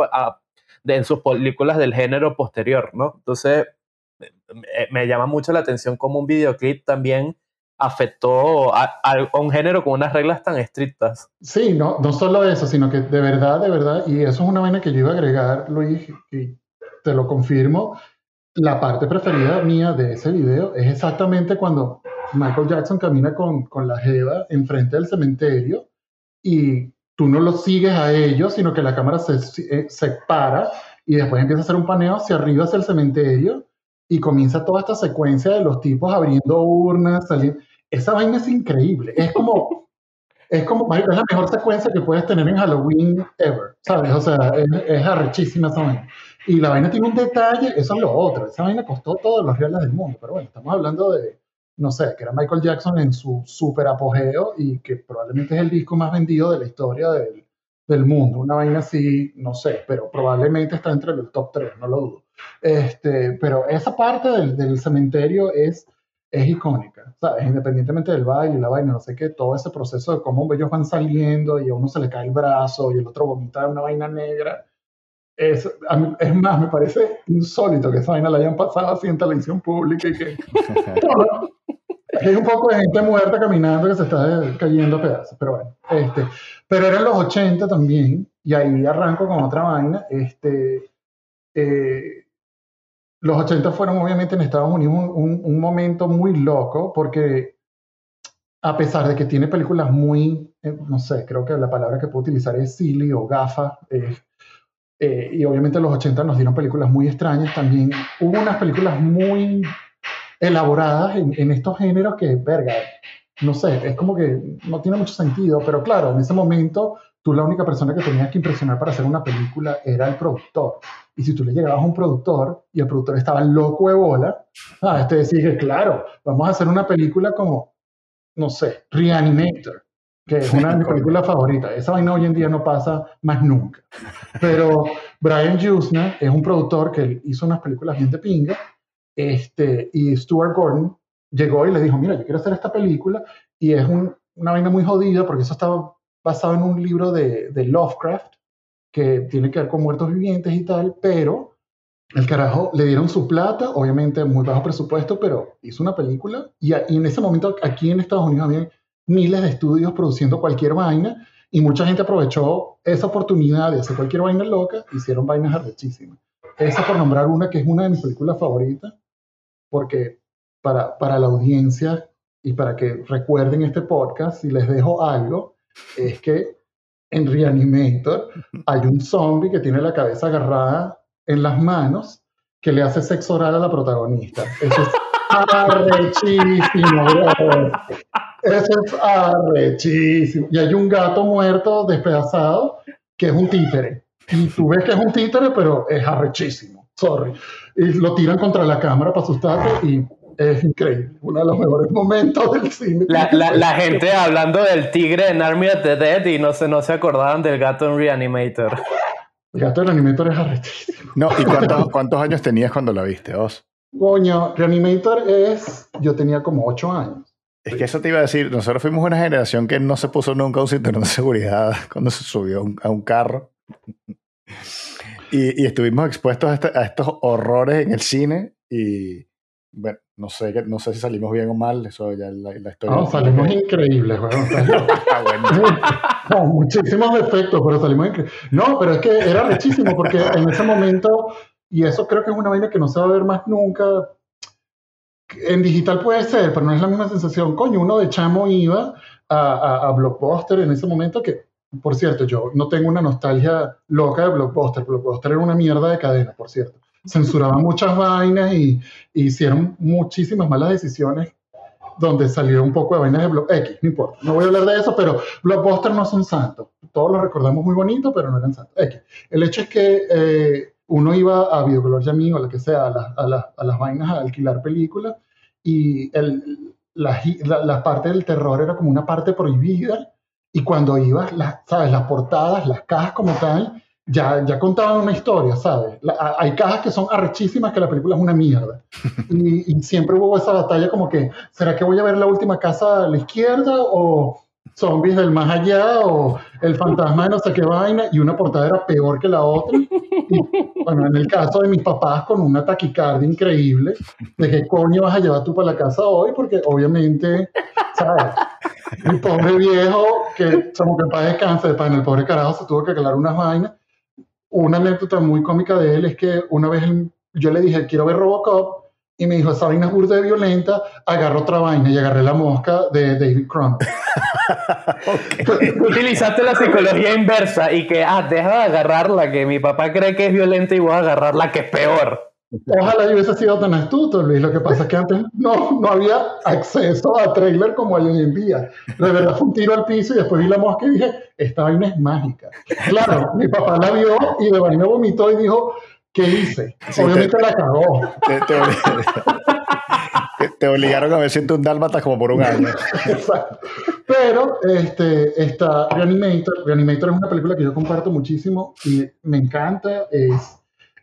de, en sus películas del género posterior, ¿no? Entonces, me, llama mucho la atención cómo un videoclip también afectó a, un género con unas reglas tan estrictas. Sí, no, no solo eso, sino que de verdad, de verdad, y eso es una vaina que yo iba a agregar, Luis, y te lo confirmo, la parte preferida mía de ese video es exactamente cuando Michael Jackson camina con, con la Jeva enfrente del cementerio y tú no lo sigues a ellos, sino que la cámara se, eh, se para y después empieza a hacer un paneo hacia arriba, hacia el cementerio y comienza toda esta secuencia de los tipos abriendo urnas, saliendo. Esa vaina es increíble. Es como, es como, es la mejor secuencia que puedes tener en Halloween ever, ¿sabes? O sea, es, es arrechísima esa vaina. Y la vaina tiene un detalle, eso es lo otro. Esa vaina costó todos los reales del mundo, pero bueno, estamos hablando de, no sé, que era Michael Jackson en su super apogeo y que probablemente es el disco más vendido de la historia del, del mundo. Una vaina así, no sé, pero probablemente está entre el top 3, no lo dudo. Este, pero esa parte del, del cementerio es, es icónica, ¿sabes? Independientemente del baile la vaina, no sé qué, todo ese proceso de cómo ellos van saliendo y a uno se le cae el brazo y el otro vomita una vaina negra. Es, es, más, me parece insólito que esa vaina la hayan pasado así en televisión pública y que Hay un poco de gente muerta caminando que se está cayendo a pedazos, pero bueno. Este, pero eran los 80 también, y ahí arranco con otra vaina. Este, eh, los 80 fueron obviamente en Estados Unidos un, un, momento muy loco, porque a pesar de que tiene películas muy, eh, no sé, creo que la palabra que puedo utilizar es silly o gafa, eh, eh, y obviamente los 80 nos dieron películas muy extrañas también. Hubo unas películas muy elaboradas en, estos géneros que, verga, no sé, es como que no tiene mucho sentido, pero claro, en ese momento tú la única persona que tenías que impresionar para hacer una película era el productor. Y si tú le llegabas a un productor y el productor estaba loco de bola, ah, este decía, claro, vamos a hacer una película como, no sé, Reanimator que es una de mis películas favoritas. Esa vaina hoy en día no pasa más nunca. Pero Brian Jusner es un productor que hizo unas películas bien de pinga, este, y Stuart Gordon llegó y le dijo, mira, yo quiero hacer esta película, y es una vaina muy jodida porque eso estaba basado en un libro de, de Lovecraft, que tiene que ver con muertos vivientes y tal, pero el carajo le dieron su plata, obviamente muy bajo presupuesto, pero hizo una película y, en ese momento aquí en Estados Unidos había miles de estudios produciendo cualquier vaina y mucha gente aprovechó esa oportunidad de hacer cualquier vaina loca, hicieron vainas arrechísimas. Esa por nombrar una que es una de mis películas favoritas, porque para, para la audiencia y para que recuerden este podcast, si les dejo algo, es que en Reanimator hay un zombie que tiene la cabeza agarrada en las manos que le hace sexo oral a la protagonista. Eso es arrechísimo, bro. Eso es arrechísimo. Y hay un gato muerto, despedazado, que es un títere. Y tú ves que es un títere, pero es arrechísimo. Sorry. Y lo tiran contra la cámara para asustarte y es increíble. Uno de los mejores momentos del cine. La, gente hablando del tigre en Army of the Dead y no se, no se acordaban del gato en Reanimator. El gato en Reanimator es arrechísimo. No, ¿y cuántos, cuántos años tenías cuando la viste, vos? Coño, Reanimator es. Yo tenía como ocho años. Es que eso te iba a decir, nosotros fuimos una generación que no se puso nunca un cinturón de seguridad cuando se subió a un carro. Y, estuvimos expuestos este, a, estos horrores en el cine y bueno, no sé, no sé si salimos bien o mal, eso ya la, la historia. No, salimos increíbles, no, muchísimos defectos, pero salimos increíbles. No, pero es que era rechísimo porque en ese momento, y eso creo que es una vaina que no se va a ver más nunca, en digital puede ser, pero no es la misma sensación. Coño, uno de chamo iba a, a, Blockbuster en ese momento que, por cierto, yo no tengo una nostalgia loca de Blockbuster. Blockbuster era una mierda de cadena, por cierto. Censuraban muchas vainas y, hicieron muchísimas malas decisiones donde salió un poco de vainas de Block X, no importa. No voy a hablar de eso, pero Blockbuster no son santos. Todos los recordamos muy bonito, pero no eran santos. X. El hecho es que eh, uno iba a Videocolor Yamí o lo que sea, a, a, a, las vainas a alquilar películas y el, la, la, parte del terror era como una parte prohibida y cuando ibas, las, ¿sabes? Las portadas, las cajas como tal, ya, ya contaban una historia, ¿sabes? hay cajas que son arrechísimas que la película es una mierda. Y, y, siempre hubo esa batalla como que, ¿será que voy a ver la última casa a la izquierda o zombies del más allá o el fantasma de no sé qué vaina y una portada era peor que la otra. bueno, en el caso de mis papás con una taquicardia increíble, de qué coño vas a llevar tú para la casa hoy, porque obviamente, ¿sabes? Mi pobre viejo, que como que para descanse, para el pobre carajo se tuvo que calar unas vainas. Una anécdota muy cómica de él es que una vez yo le dije, quiero ver Robocop, y me dijo, esa vaina es burda de violenta, agarro otra vaina y agarré la mosca de David Cronenberg. Utilizaste la psicología inversa y que, ah, deja de agarrar la que mi papá cree que es violenta y voy a agarrar la que es peor. Ojalá yo hubiese sido tan astuto, Luis. Lo que pasa es que antes no, no había acceso a trailer como hay hoy en día. De verdad fue un tiro al piso y después vi la mosca y dije, esta vaina es mágica. Claro, mi papá la vio y de vaina vomitó y dijo, ¿Qué hice? Obviamente la cagó. Te, obligaron a ver siento un dálmata como por un año. Exacto. Pero este, esta Reanimator, Reanimator es una película que yo comparto muchísimo y me encanta. Es,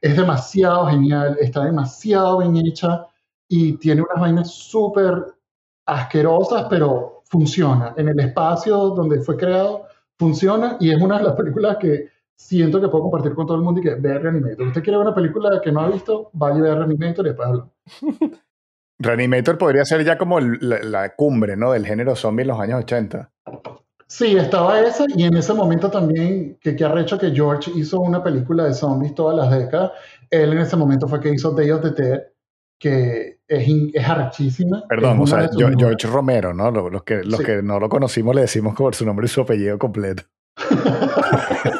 es demasiado genial, está demasiado bien hecha y tiene unas vainas súper asquerosas, pero funciona. En el espacio donde fue creado, funciona y es una de las películas que siento que puedo compartir con todo el mundo y que vea Reanimator. Usted quiere ver una película que no ha visto, vaya a ver Reanimator y después hablamos. Reanimator podría ser ya como la, la cumbre, ¿no? Del género zombie en los años 80. Sí, estaba esa y en ese momento también, que, que arrecho que George hizo una película de zombies todas las décadas. Él en ese momento fue que hizo Day of the Dead, que es, es arrechísima. Perdón, es o sea. George Romero, ¿no? Los, los que, los Sí. que no lo conocimos le decimos por su nombre y su apellido completo.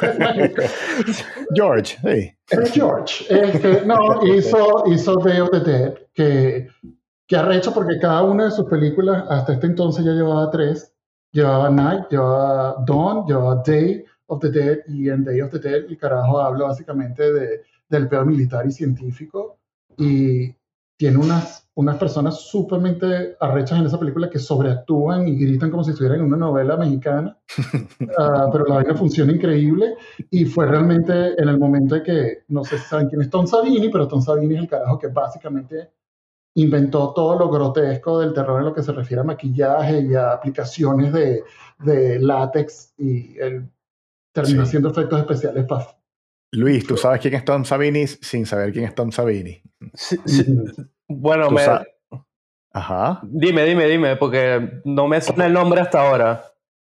George, sí. Es George. Este, no, hizo, hizo Day of the Dead, que, que arrecho porque cada una de sus películas, hasta este entonces ya llevaba tres. Llevaba Night, llevaba Dawn, llevaba Day of the Dead, y en Day of the Dead el carajo habla básicamente de, del peor militar y científico. Y tiene unas, unas personas sumamente arrechas en esa película que sobreactúan y gritan como si estuvieran en una novela mexicana. Ah, pero la vaina funciona increíble y fue realmente en el momento de que, no sé si saben quién es Tom Savini, pero Tom Savini es el carajo que básicamente inventó todo lo grotesco del terror en lo que se refiere a maquillaje y a aplicaciones de, de látex y él terminó Sí. haciendo efectos especiales para... Luis, ¿tú sabes quién es Tom Savini sin saber quién es Tom Savini? Sí, sí. Bueno, me- Ajá. dime, dime, dime, porque no me suena el nombre hasta ahora.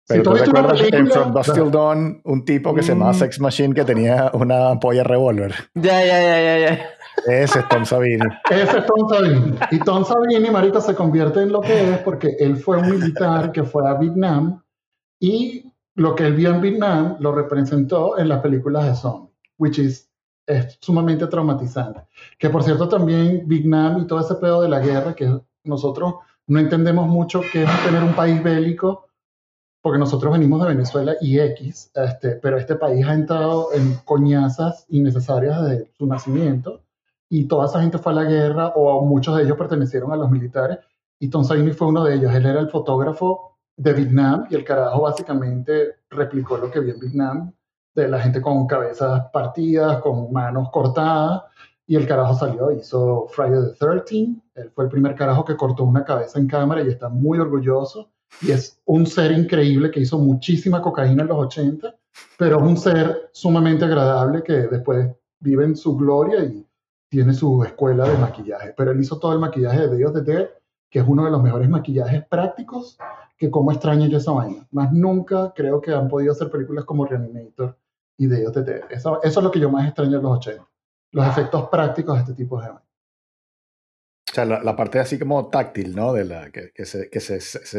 Pero tú tú una recuerdas en película- From Dusk Till Dawn un tipo que se llamaba Mm. Sex Machine que tenía una polla revólver. Ya, ya, ya, ya, ya. Ese es Tom Savini. Ese es Tom Savini. Y Tom Savini, marico, se convierte en lo que es porque él fue un militar que fue a Vietnam y lo que él vio en Vietnam lo representó en las películas de zombie, which is, es sumamente traumatizante. Que por cierto también Vietnam y todo ese pedo de la guerra, que nosotros no entendemos mucho qué es tener un país bélico, porque nosotros venimos de Venezuela y X, este, pero este país ha entrado en coñazas innecesarias desde su nacimiento y toda esa gente fue a la guerra o muchos de ellos pertenecieron a los militares y Tom Savini fue uno de ellos. Él era el fotógrafo de Vietnam y el carajo básicamente replicó lo que vio en Vietnam de la gente con cabezas partidas, con manos cortadas y el carajo salió, hizo Friday the 13 él fue el primer carajo que cortó una cabeza en cámara y está muy orgulloso y es un ser increíble que hizo muchísima cocaína en los 80, pero es un ser sumamente agradable que después vive en su gloria y tiene su escuela de maquillaje, pero él hizo todo el maquillaje de of the Dead, que es uno de los mejores maquillajes prácticos, que como extraño yo esa vaina. Más nunca creo que han podido hacer películas como Reanimator y Day of the Dead. Eso, eso es lo que yo más extraño en los 80. Los efectos prácticos de este tipo de vaina. O sea, la, parte así como táctil, ¿no? De la, que, se, que, se,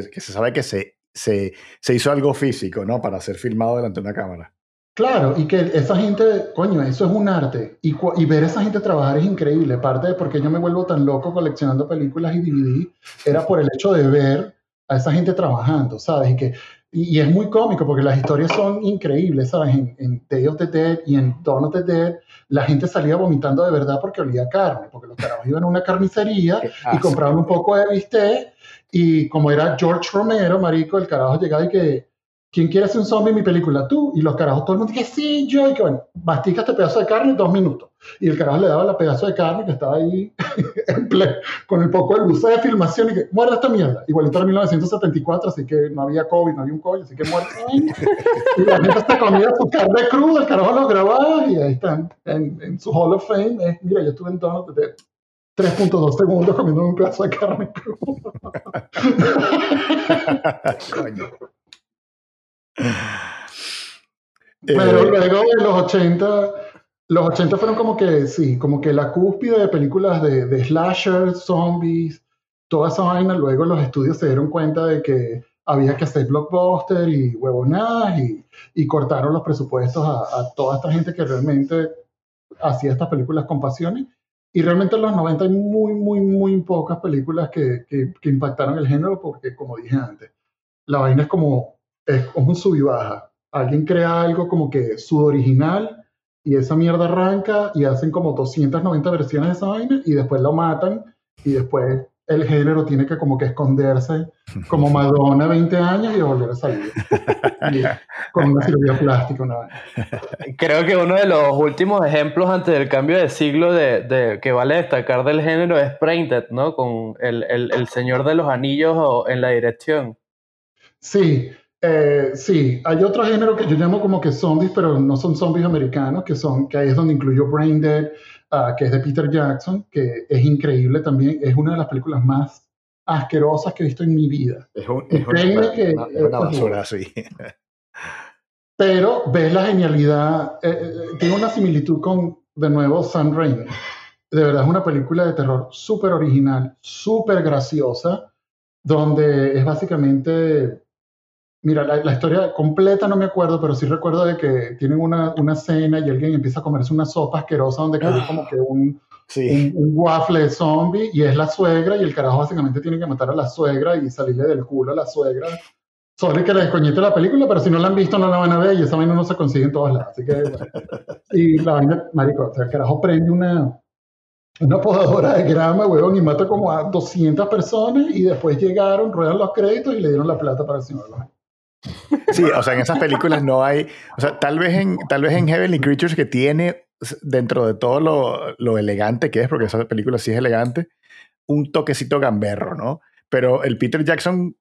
que se sabe que se, hizo algo físico, ¿no? Para ser filmado delante de una cámara. Claro, y que esa gente, coño, eso es un arte. Y, y ver a esa gente trabajar es increíble. Parte de por qué yo me vuelvo tan loco coleccionando películas y DVD era por el hecho de ver a esa gente trabajando, ¿sabes? Y, que, y, y es muy cómico porque las historias son increíbles, ¿sabes? En, en Day of the Dead y en Dawn of the Dead, la gente salía vomitando de verdad porque olía carne, porque los carajos iban a una carnicería y compraban un poco de bistec y como era George Romero, marico, el carajo llegaba y que ¿quién quiere hacer un zombie en mi película? Tú. Y los carajos, todo el mundo que sí, yo, y que bueno, mastica este pedazo de carne dos minutos. Y el carajo le daba la pedazo de carne que estaba ahí en ple- con el poco de luz de filmación y que muerda esta mierda. Igualito era 1974, así que no había COVID, no había un COVID, así que muerda. y la gente se comía su carne cruda, el carajo lo grababa y ahí están en, en su Hall of Fame. Es, mira, yo estuve en the Dead 3.2 segundos comiendo un pedazo de carne cruda. Coño. Pero Eh, luego de los 80, los 80 fueron como que, sí, como que la cúspide de películas de, de slashers, zombies, toda esa vaina. Luego los estudios se dieron cuenta de que había que hacer blockbuster y huevonadas y, y cortaron los presupuestos a, a toda esta gente que realmente hacía estas películas con pasiones. Y realmente en los 90 hay muy, muy, muy pocas películas que, que, que impactaron el género porque, como dije antes, la vaina es como, es como un sub y baja. Alguien crea algo como que su original y esa mierda arranca y hacen como 290 versiones de esa vaina y después lo matan y después el género tiene que como que esconderse como Madonna 20 años y volver a salir. Y con una cirugía plástica, una vaina. Creo que uno de los últimos ejemplos antes del cambio de siglo de, de- que vale destacar del género es Painted, ¿no? Con el, el- el Señor de los Anillos o- en la dirección. Sí, Eh, sí, hay otro género que yo llamo como que zombies, pero no son zombies americanos, que son, que ahí es donde incluyó Brain Dead, ah, que es de Peter Jackson, que es increíble también, es una de las películas más asquerosas que he visto en mi vida. Es, una, basura, sí. Pero ves la genialidad, eh, eh, tiene una similitud con, de nuevo, Sam Raimi. De verdad es una película de terror súper original, súper graciosa, donde es básicamente Mira, la, historia completa no me acuerdo, pero sí recuerdo de que tienen una, una cena y alguien empieza a comerse una sopa asquerosa donde cae como que un, un, waffle zombie y es la suegra y el carajo básicamente tiene que matar a la suegra y salirle del culo a la suegra. Sorry que les descoñete la película, pero si no la han visto no la van a ver y esa vaina no se consigue en todas lados. Así que, y la vaina, marico, o sea, el carajo prende una, una podadora de grama, huevón, y mata como a 200 personas y después llegaron, ruedan los créditos y le dieron la plata para el señor de Sí, o sea, en esas películas no hay, o sea, tal vez en, tal vez en Heavenly Creatures que tiene, dentro de todo lo, lo elegante que es, porque esa película sí es elegante, un toquecito gamberro, ¿no? Pero el Peter Jackson,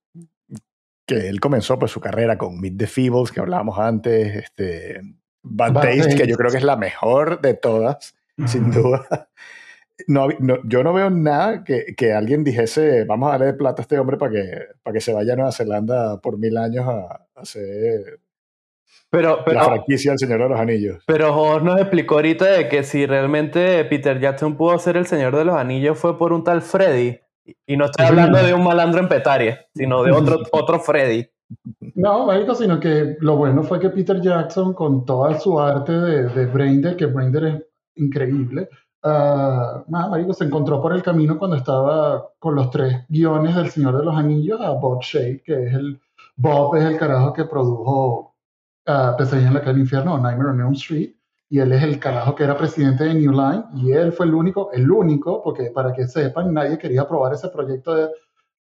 que él comenzó pues su carrera con Meet the Feebles, que hablábamos antes, este, Bad, Taste, que yo creo que es la mejor de todas, sin duda no, yo no veo nada que, que, alguien dijese, vamos a darle de plata a este hombre para que, para que se vaya a Nueva Zelanda por mil años a, hacer pero, pero, la franquicia del Señor de los Anillos. Pero Jorge nos explicó ahorita de que si realmente Peter Jackson pudo ser el Señor de los Anillos fue por un tal Freddy. Y no estoy hablando de un malandro en Petaria, sino de otro, otro Freddy. No, marico, sino que lo bueno fue que Peter Jackson, con toda su arte de, de Brander, que Brander es increíble, Uh, marico, se encontró por el camino cuando estaba con los tres guiones del Señor de los Anillos a Bob Shea, que es el Bob es el carajo que produjo uh, Pesadilla en la calle del infierno o Nightmare on Elm Street y él es el carajo que era presidente de New Line y él fue el único, el único, porque para que sepan, nadie quería aprobar ese proyecto de,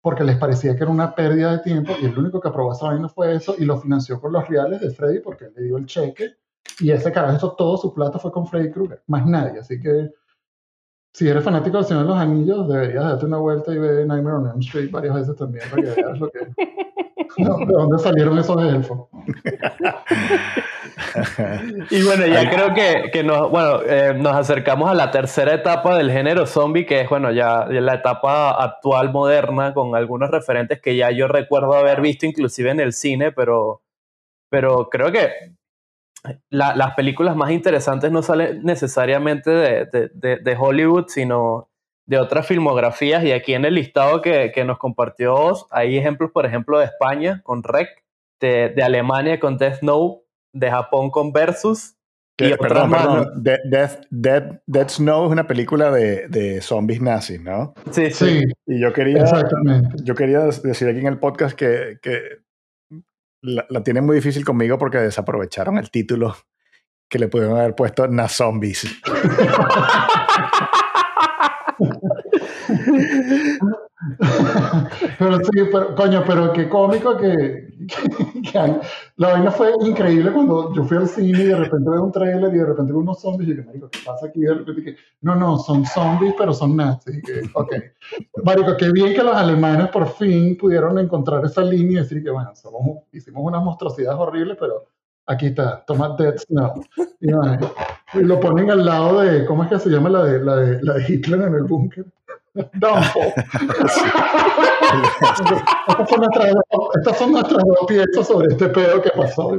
porque les parecía que era una pérdida de tiempo y el único que aprobó esa vaina fue eso y lo financió con los reales de Freddy porque él le dio el cheque y ese carajo, todo su plata fue con Freddy Krueger, más nadie. Así que si eres fanático del Señor de los Anillos, deberías darte una vuelta y ver Nightmare on Elm Street varias veces también para que veas lo que. de dónde salieron esos elfos. y bueno, ya creo que, que nos, bueno, eh, nos acercamos a la tercera etapa del género zombie, que es bueno, ya la etapa actual moderna, con algunos referentes que ya yo recuerdo haber visto inclusive en el cine, pero, pero creo que las películas más interesantes no salen necesariamente de, Hollywood, sino de otras filmografías. Y aquí en el listado que, nos compartió hay ejemplos, por ejemplo, de España con Rec, de, Alemania con Death Snow, de Japón con Versus. Y perdón, perdón. Death, Death, Snow es una película de, zombies nazis, ¿no? Sí, sí. Y yo quería, yo quería decir aquí en el podcast que, que la, tienen muy difícil conmigo porque desaprovecharon el título que le pudieron haber puesto Na Zombies. pero sí, pero, coño, pero qué cómico que, la vaina fue increíble cuando yo fui al cine y de repente veo un trailer y de repente veo unos zombies y yo, marico, ¿qué pasa aquí? De repente que, no, no, son zombies, pero son nazis. Que, ok. Marico, qué bien que los alemanes por fin pudieron encontrar esa línea y decir que, bueno, somos, hicimos unas monstruosidades horribles, pero aquí está, toma Dead Snow. Y, y, lo ponen al lado de, ¿cómo es que se llama la de, la de, la de Hitler en el búnker? Estas, son nuestras, dos piezas sobre este pedo que pasó.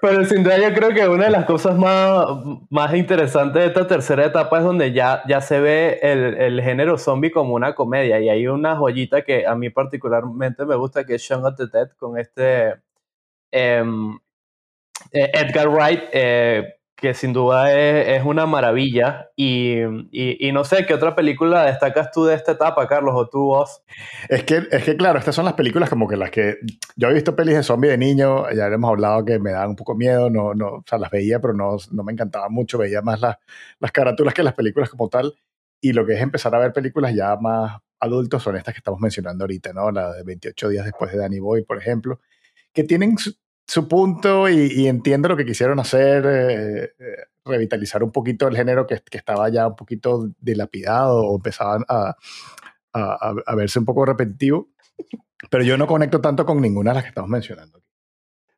Pero sin duda yo creo que una de las cosas más, más interesantes de esta tercera etapa es donde ya, ya se ve el, el género zombie como una comedia. Y hay una joyita que a mí particularmente me gusta que es Shaun of the Dead con este em, eh, Edgar Wright. Eh, que sin duda es, una maravilla. Y, y, no sé, ¿qué otra película destacas tú de esta etapa, Carlos, o tú vos? Es que, es que, claro, estas son las películas como que las que... Yo he visto pelis de zombie de niño, ya hemos hablado que me daban un poco miedo, no, no, o sea, las veía, pero no, no me encantaban mucho, veía más las, las carátulas que las películas como tal. Y lo que es empezar a ver películas ya más adultos son estas que estamos mencionando ahorita, ¿no? La de 28 días después de Danny Boy, por ejemplo, que tienen su punto y, entiendo lo que quisieron hacer, eh, eh, revitalizar un poquito el género que, que, estaba ya un poquito dilapidado o empezaban a, a, a, verse un poco repetitivo. Pero yo no conecto tanto con ninguna de las que estamos mencionando.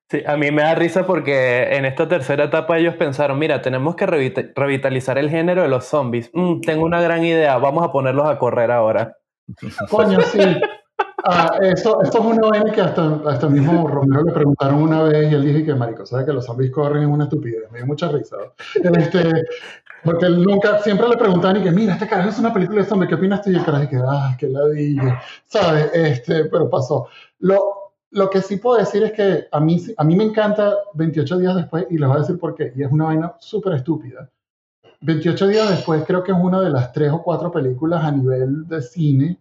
Sí, a mí me da risa porque en esta tercera etapa ellos pensaron, mira, tenemos que revitalizar el género de los zombies. Mm, tengo una gran idea, vamos a ponerlos a correr ahora. Coño, sí. Ah, esto, esto es una vaina que hasta, hasta mismo Romero le preguntaron una vez y él dijo que, marico, ¿sabes que los zombies corren es una estupidez? Me dio mucha risa. Este, porque él nunca, siempre le preguntaban y que, mira, este carajo es una película de zombies, ¿qué opinas tú? Y el carajo que, ah, qué ladillo, ¿sabes? Este, pero pasó. Lo, lo que sí puedo decir es que a mí, a mí me encanta 28 días después y les voy a decir por qué. Y es una vaina súper estúpida. 28 días después creo que es una de las tres o cuatro películas a nivel de cine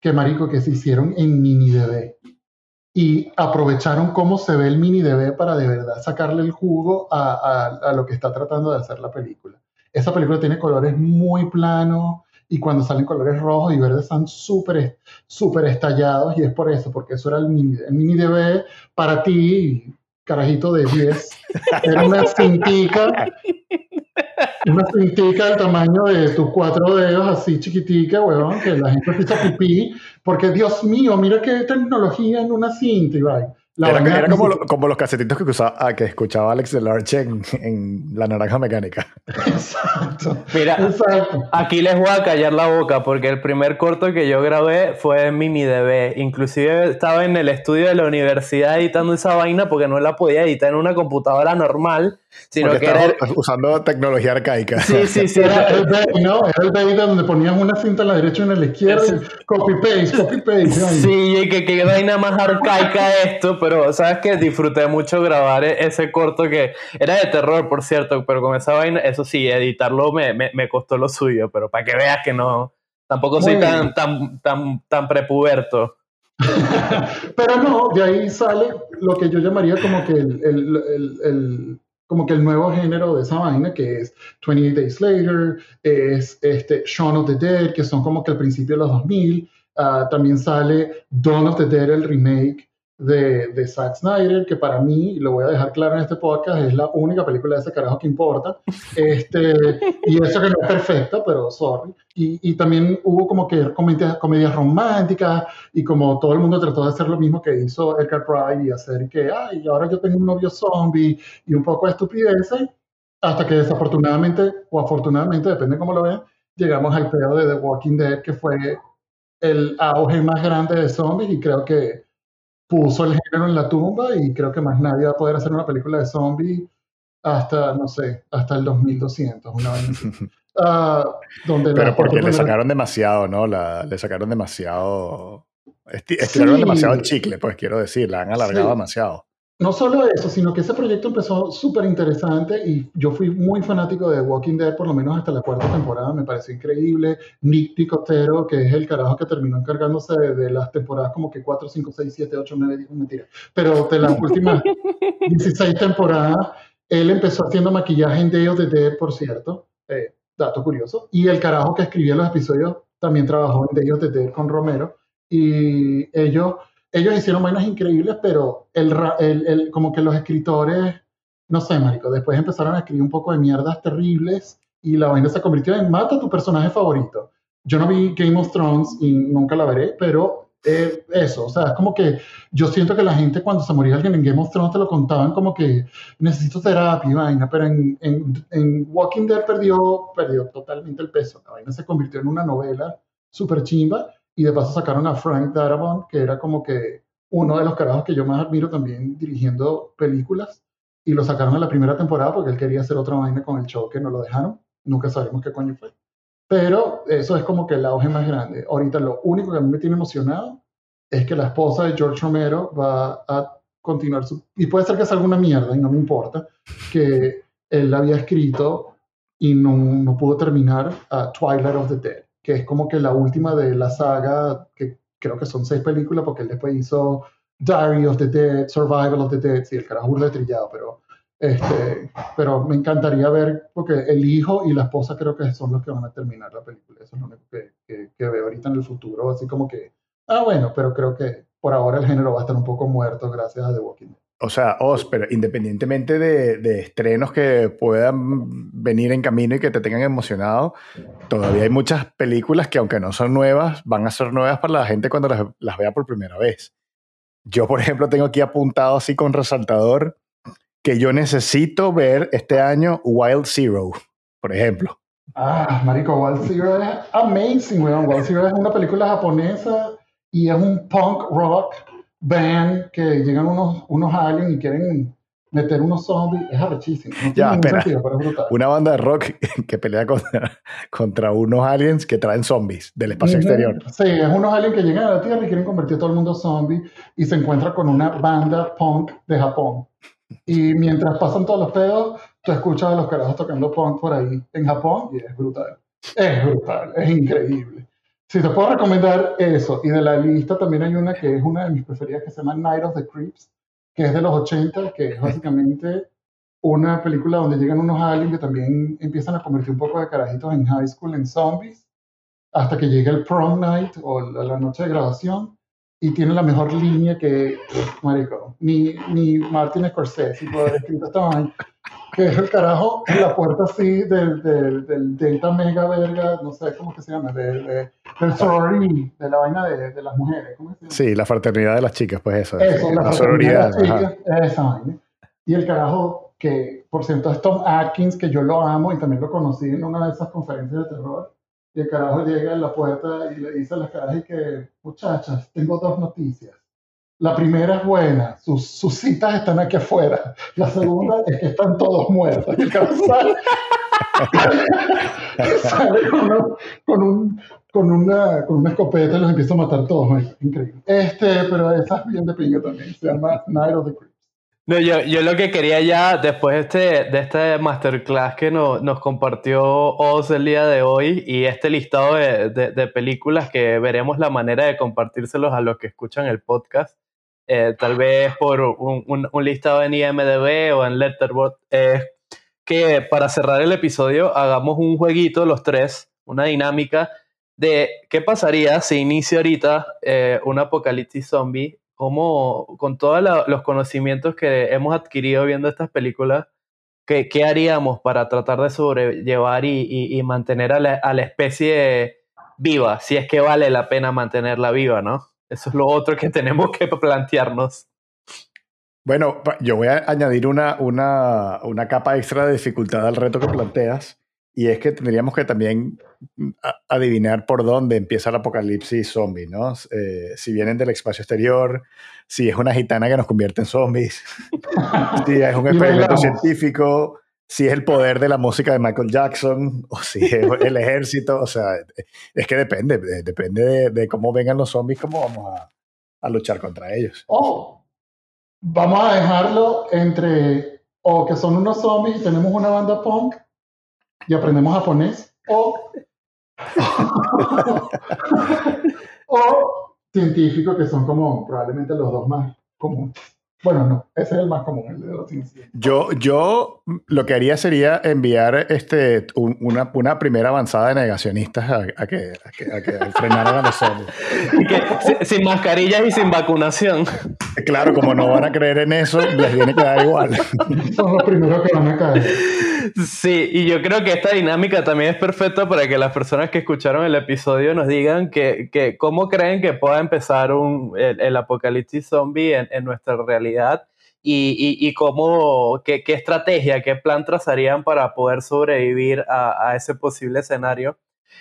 que, marico, que se hicieron en mini DB. Y aprovecharon cómo se ve el mini DB para de verdad sacarle el jugo a, a, lo que está tratando de hacer la película. Esa película tiene colores muy planos y cuando salen colores rojos y verdes están súper súper estallados y es por eso, porque eso era el mini, el mini DB para ti, carajito de 10, era una cintica una cintica del tamaño de tus cuatro dedos, así chiquitica, weón, que la gente empieza pipí, porque Dios mío, mira qué tecnología en una cinta, y va. Era, como, como, los casetitos que, usaba, ah, que escuchaba Alex Delarche en, en La Naranja Mecánica. Exacto. Mira, aquí les voy a callar la boca porque el primer corto que yo grabé fue en Mini DB. Inclusive estaba en el estudio de la universidad editando esa vaina porque no la podía editar en una computadora normal sino que era usando tecnología arcaica. Sí, sí, sí. Era el baby, ¿no? Era el baby donde ponías una cinta a la derecha y una a la izquierda. Copy paste, copy paste. Sí, que qué vaina más arcaica esto, pero sabes que disfruté mucho grabar e-, ese corto que era de terror, por cierto, pero con esa vaina, eso sí, editarlo me, me, me costó lo suyo, pero para que veas que no, tampoco soy tan, tan, tan, tan prepuberto. pero no, de ahí sale lo que yo llamaría como que el, el, el como que el nuevo género de esa vaina, que es 28 Days Later, es este Shaun of the Dead, que son como que al principio de los 2000. Ah, también sale Dawn of the Dead, el remake de, de Zack Snyder, que para mí, lo voy a dejar claro en este podcast, es la única película de ese carajo que importa. Este, y eso que no es perfecta, pero sorry. Y, y también hubo como que comedias, comedias, románticas y como todo el mundo trató de hacer lo mismo que hizo Edgar Wright y hacer que, ay, ahora yo tengo un novio zombie y un poco de estupideces, hasta que desafortunadamente o afortunadamente, depende cómo lo vean, llegamos al peor de The Walking Dead, que fue el auge más grande de zombies y creo que puso el género en la tumba y creo que más nadie va a poder hacer una película de zombie hasta, no sé, hasta el 2200, una vez uh, donde Pero porque le sacaron demasiado, ¿no? La, le sacaron demasiado... estiraron demasiado el chicle, pues quiero decir, la han alargado demasiado. No solo eso, sino que ese proyecto empezó súper interesante y yo fui muy fanático de Walking Dead, por lo menos hasta la cuarta temporada, me pareció increíble. Nick Picotero, que es el carajo que terminó encargándose de, las temporadas como que 4, 5, 6, 7, 8, 9, 10, mentira, pero de las últimas 16 temporadas, él empezó haciendo maquillaje en Day of the Dead, por cierto, eh, dato curioso, y el carajo que escribía los episodios también trabajó en Day of the Dead con Romero, y ellos ellos hicieron vainas increíbles, pero el, como que los escritores, no sé, marico, después empezaron a escribir un poco de mierdas terribles y la vaina se convirtió en mata tu personaje favorito. Yo no vi Game of Thrones y nunca la veré, pero eh, eso, o sea, es como que yo siento que la gente cuando se moría alguien en Game of Thrones te lo contaban como que necesito terapia y vaina, pero en, en, en Walking Dead perdió, perdió totalmente el peso. La vaina se convirtió en una novela súper chimba y de paso sacaron a Frank Darabont, que era como que uno de los carajos que yo más admiro también dirigiendo películas. Y lo sacaron en la primera temporada porque él quería hacer otra vaina con el show que no lo dejaron. Nunca sabemos qué coño fue. Pero eso es como que el auge más grande. Ahorita lo único que a mí me tiene emocionado es que la esposa de George Romero va a continuar su... Y puede ser que sea alguna mierda y no me importa, que él había escrito y no, no pudo terminar a Twilight of the Dead que es como que la última de la saga, que creo que son seis películas, porque él después hizo Diary of the Dead, Survival of the Dead, sí, el carajo de trillado, pero, este, pero me encantaría ver, porque el hijo y la esposa creo que son los que van a terminar la película, eso es lo único que, que, veo ahorita en el futuro, así como que, ah, bueno, pero creo que por ahora el género va a estar un poco muerto gracias a The Walking Dead. O sea, Oz, pero independientemente de, de, estrenos que puedan venir en camino y que te tengan emocionado, todavía hay muchas películas que aunque no son nuevas, van a ser nuevas para la gente cuando las, las vea por primera vez. Yo, por ejemplo, tengo aquí apuntado así con resaltador que yo necesito ver este año Wild Zero, por ejemplo. Ah, marico, Wild Zero es amazing, weón. Wild Zero es una película japonesa y es un punk rock band que llegan unos, unos aliens y quieren meter unos zombies. Es arrechísimo. ya, espera. una banda de rock que pelea contra, contra, unos aliens que traen zombies del espacio exterior. Sí, es unos aliens que llegan a la Tierra y quieren convertir a todo el mundo en zombie y se encuentra con una banda punk de Japón. Y mientras pasan todos los pedos, tú escuchas a los carajos tocando punk por ahí en Japón y es brutal. Es brutal, es increíble. Si te puedo recomendar eso, y de la lista también hay una que es una de mis preferidas que se llama Night of the Creeps, que es de los 80, que es básicamente una película donde llegan unos aliens que también empiezan a convertir un poco de carajitos en high school en zombies, hasta que llega el prom night o la noche de graduación, y tiene la mejor línea que, marico, ni, ni Martin Scorsese puede haber escrito esta que es el carajo en la puerta así del, del, del, Delta Mega Verga, no sé cómo que se llama, de, del sorority, de la vaina de, de las mujeres. ¿cómo se llama? Sí, la fraternidad de las chicas, pues eso. Eso, la, sororidad. De las chicas, esa vaina. Y el carajo que, por cierto, es Tom Atkins, que yo lo amo y también lo conocí en una de esas conferencias de terror y el carajo llega a la puerta y le dice a las carajas que, muchachas, tengo dos noticias. La primera es buena, sus, sus citas están aquí afuera. La segunda es que están todos muertos. El sale, sale con, con, un, con, una, con una escopeta y los empieza a matar todos. Increíble. Este, pero esa es bien de pinga también. Se llama Night of the Creep. No, yo, yo, lo que quería ya, después de este, de este masterclass que nos compartió Oz el día de hoy y este listado de, de, películas que veremos la manera de compartírselos a los que escuchan el podcast, eh, tal vez por un, un, listado en IMDB o en Letterboxd, es que para cerrar el episodio hagamos un jueguito los tres, una dinámica de qué pasaría si inicia ahorita eh, un apocalipsis zombie cómo, con todos los conocimientos que hemos adquirido viendo estas películas, ¿qué, qué haríamos para tratar de sobrellevar y, mantener a la, especie viva? Si es que vale la pena mantenerla viva, ¿no? Eso es lo otro que tenemos que plantearnos. Bueno, yo voy a añadir una, una, una capa extra de dificultad al reto que planteas, y es que tendríamos que también mm, adivinar por dónde empieza el apocalipsis zombie, ¿no? Eh, si vienen del espacio exterior, si es una gitana que nos convierte en zombies, si es un experimento científico, si es el poder de la música de Michael Jackson, o si es el ejército, o sea, es que depende, depende de, cómo vengan los zombies, cómo vamos a, a luchar contra ellos. Oh, vamos a dejarlo entre o que son unos zombies y tenemos una banda punk y aprendemos japonés o, o científicos que son como probablemente los dos más comunes. Bueno, no, ese es el más común, el de los Yo, yo lo que haría sería enviar este, una, una primera avanzada de negacionistas a, que, a, que, frenaran a los zombies. sin mascarillas y sin vacunación. Claro, como no van a creer en eso, les viene que dar igual. Son los primeros que van a caer. Sí, y yo creo que esta dinámica también es perfecta para que las personas que escucharon el episodio nos digan que, que cómo creen que pueda empezar un, el, apocalipsis zombie en, en, nuestra realidad y, cómo, qué, estrategia, qué plan trazarían para poder sobrevivir a, ese posible escenario.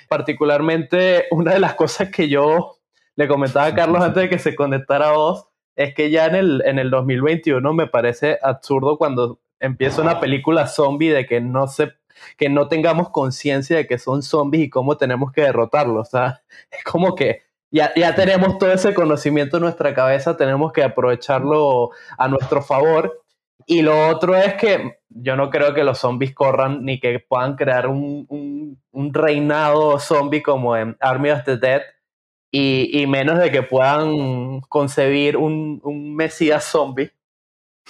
Particularmente, una de las cosas que yo le comentaba a Carlos antes de que se conectara a vos es que ya en el, en el 2021 me parece absurdo cuando empieza una película zombie de que no se que no tengamos conciencia de que son zombies y cómo tenemos que derrotarlos. O es como que ya, ya tenemos todo ese conocimiento en nuestra cabeza, tenemos que aprovecharlo a nuestro favor. Y lo otro es que yo no creo que los zombies corran ni que puedan crear un, un, un reinado zombie como en Army of the Dead, y, y menos de que puedan concebir un, un mesías zombie.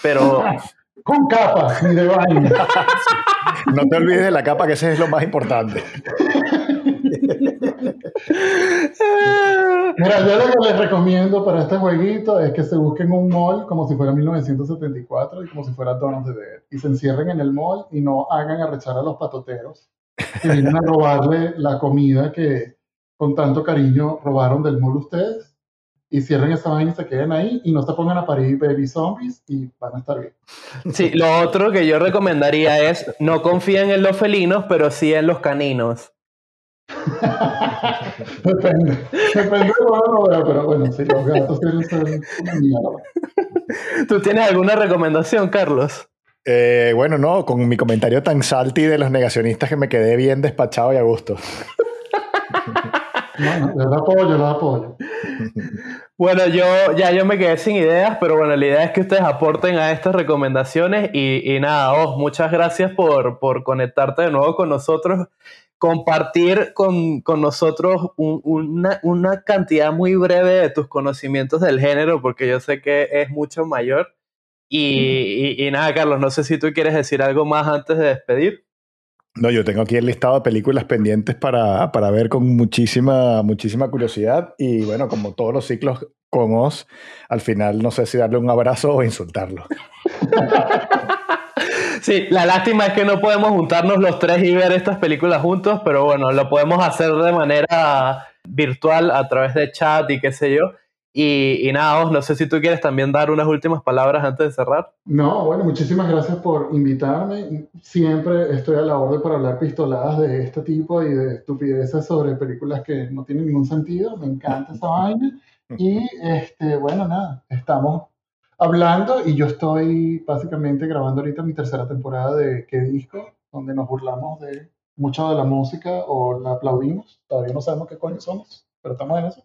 Pero con capa ni de baño. no te olvides de la capa, que ese es lo más importante. Mira, yo lo que les recomiendo para este jueguito es que se busquen un mall como si fuera 1974 y como si fuera of the Dead. Y se encierren en el mall y no hagan arrechar a los patoteros que vienen a robarle la comida que con tanto cariño robaron del mall ustedes. Y cierren esa vaina y se queden ahí y no se pongan a parir baby zombies y van a estar bien. Sí, lo otro que yo recomendaría es no confíen en los felinos, pero sí en los caninos. depende, depende de lo veo, pero bueno, sí, los gatos quieren ser una mierda. ¿Tú tienes alguna recomendación, Carlos? Eh, bueno, no, con mi comentario tan salty de los negacionistas que me quedé bien despachado y a gusto. No, no, yo lo apoyo, lo apoyo. Bueno, yo ya yo me quedé sin ideas, pero bueno, la idea es que ustedes aporten a estas recomendaciones y, y nada, Os, muchas gracias por, por conectarte de nuevo con nosotros, compartir con, con nosotros un- una, una cantidad muy breve de tus conocimientos del género, porque yo sé que es mucho mayor. Y, y- y nada, Carlos, no sé si tú quieres decir algo más antes de despedir. No, yo tengo aquí el listado de películas pendientes para, para ver con muchísima, muchísima curiosidad. Y bueno, como todos los ciclos con Oz, al final no sé si darle un abrazo o insultarlo. Sí, la lástima es que no podemos juntarnos los tres y ver estas películas juntos, pero bueno, lo podemos hacer de manera virtual a través de chat y qué sé yo. Y, y nada, Os, no sé si tú quieres también dar unas últimas palabras antes de cerrar. No, bueno, muchísimas gracias por invitarme. Siempre estoy a la orden para hablar pistoladas de este tipo y de estupideces sobre películas que no tienen ningún sentido. Me encanta esa vaina. Y este, bueno, nada, estamos hablando y yo estoy básicamente grabando ahorita mi tercera temporada de ¿Qué disco? Donde nos burlamos de mucho de la música o la aplaudimos. Todavía no sabemos qué coño somos, pero estamos en eso.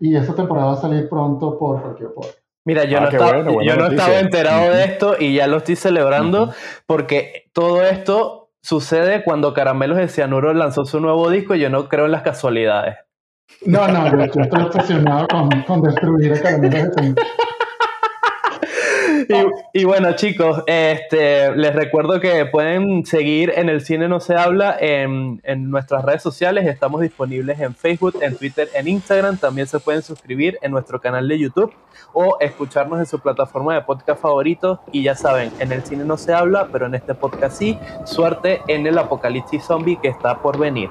Y esa temporada va a salir pronto por cualquier podcast. Mira, yo Ah, no, estaba, bueno, yo no estaba enterado de esto y ya lo estoy celebrando Ujú. porque todo esto sucede cuando Caramelos de Cianuro lanzó su nuevo disco y yo no creo en las casualidades. No, no, yo, yo estoy obsesionado con, con destruir a Caramelos de Cianuro. Y, bueno, chicos, este, les recuerdo que pueden seguir en El Cine No Se Habla en, en nuestras redes sociales. Estamos disponibles en Facebook, en Twitter, en Instagram. También se pueden suscribir en nuestro canal de YouTube o escucharnos en su plataforma de podcast favorito. Y ya saben, en El Cine No Se Habla, pero en este podcast sí. Suerte en el apocalipsis zombie que está por venir.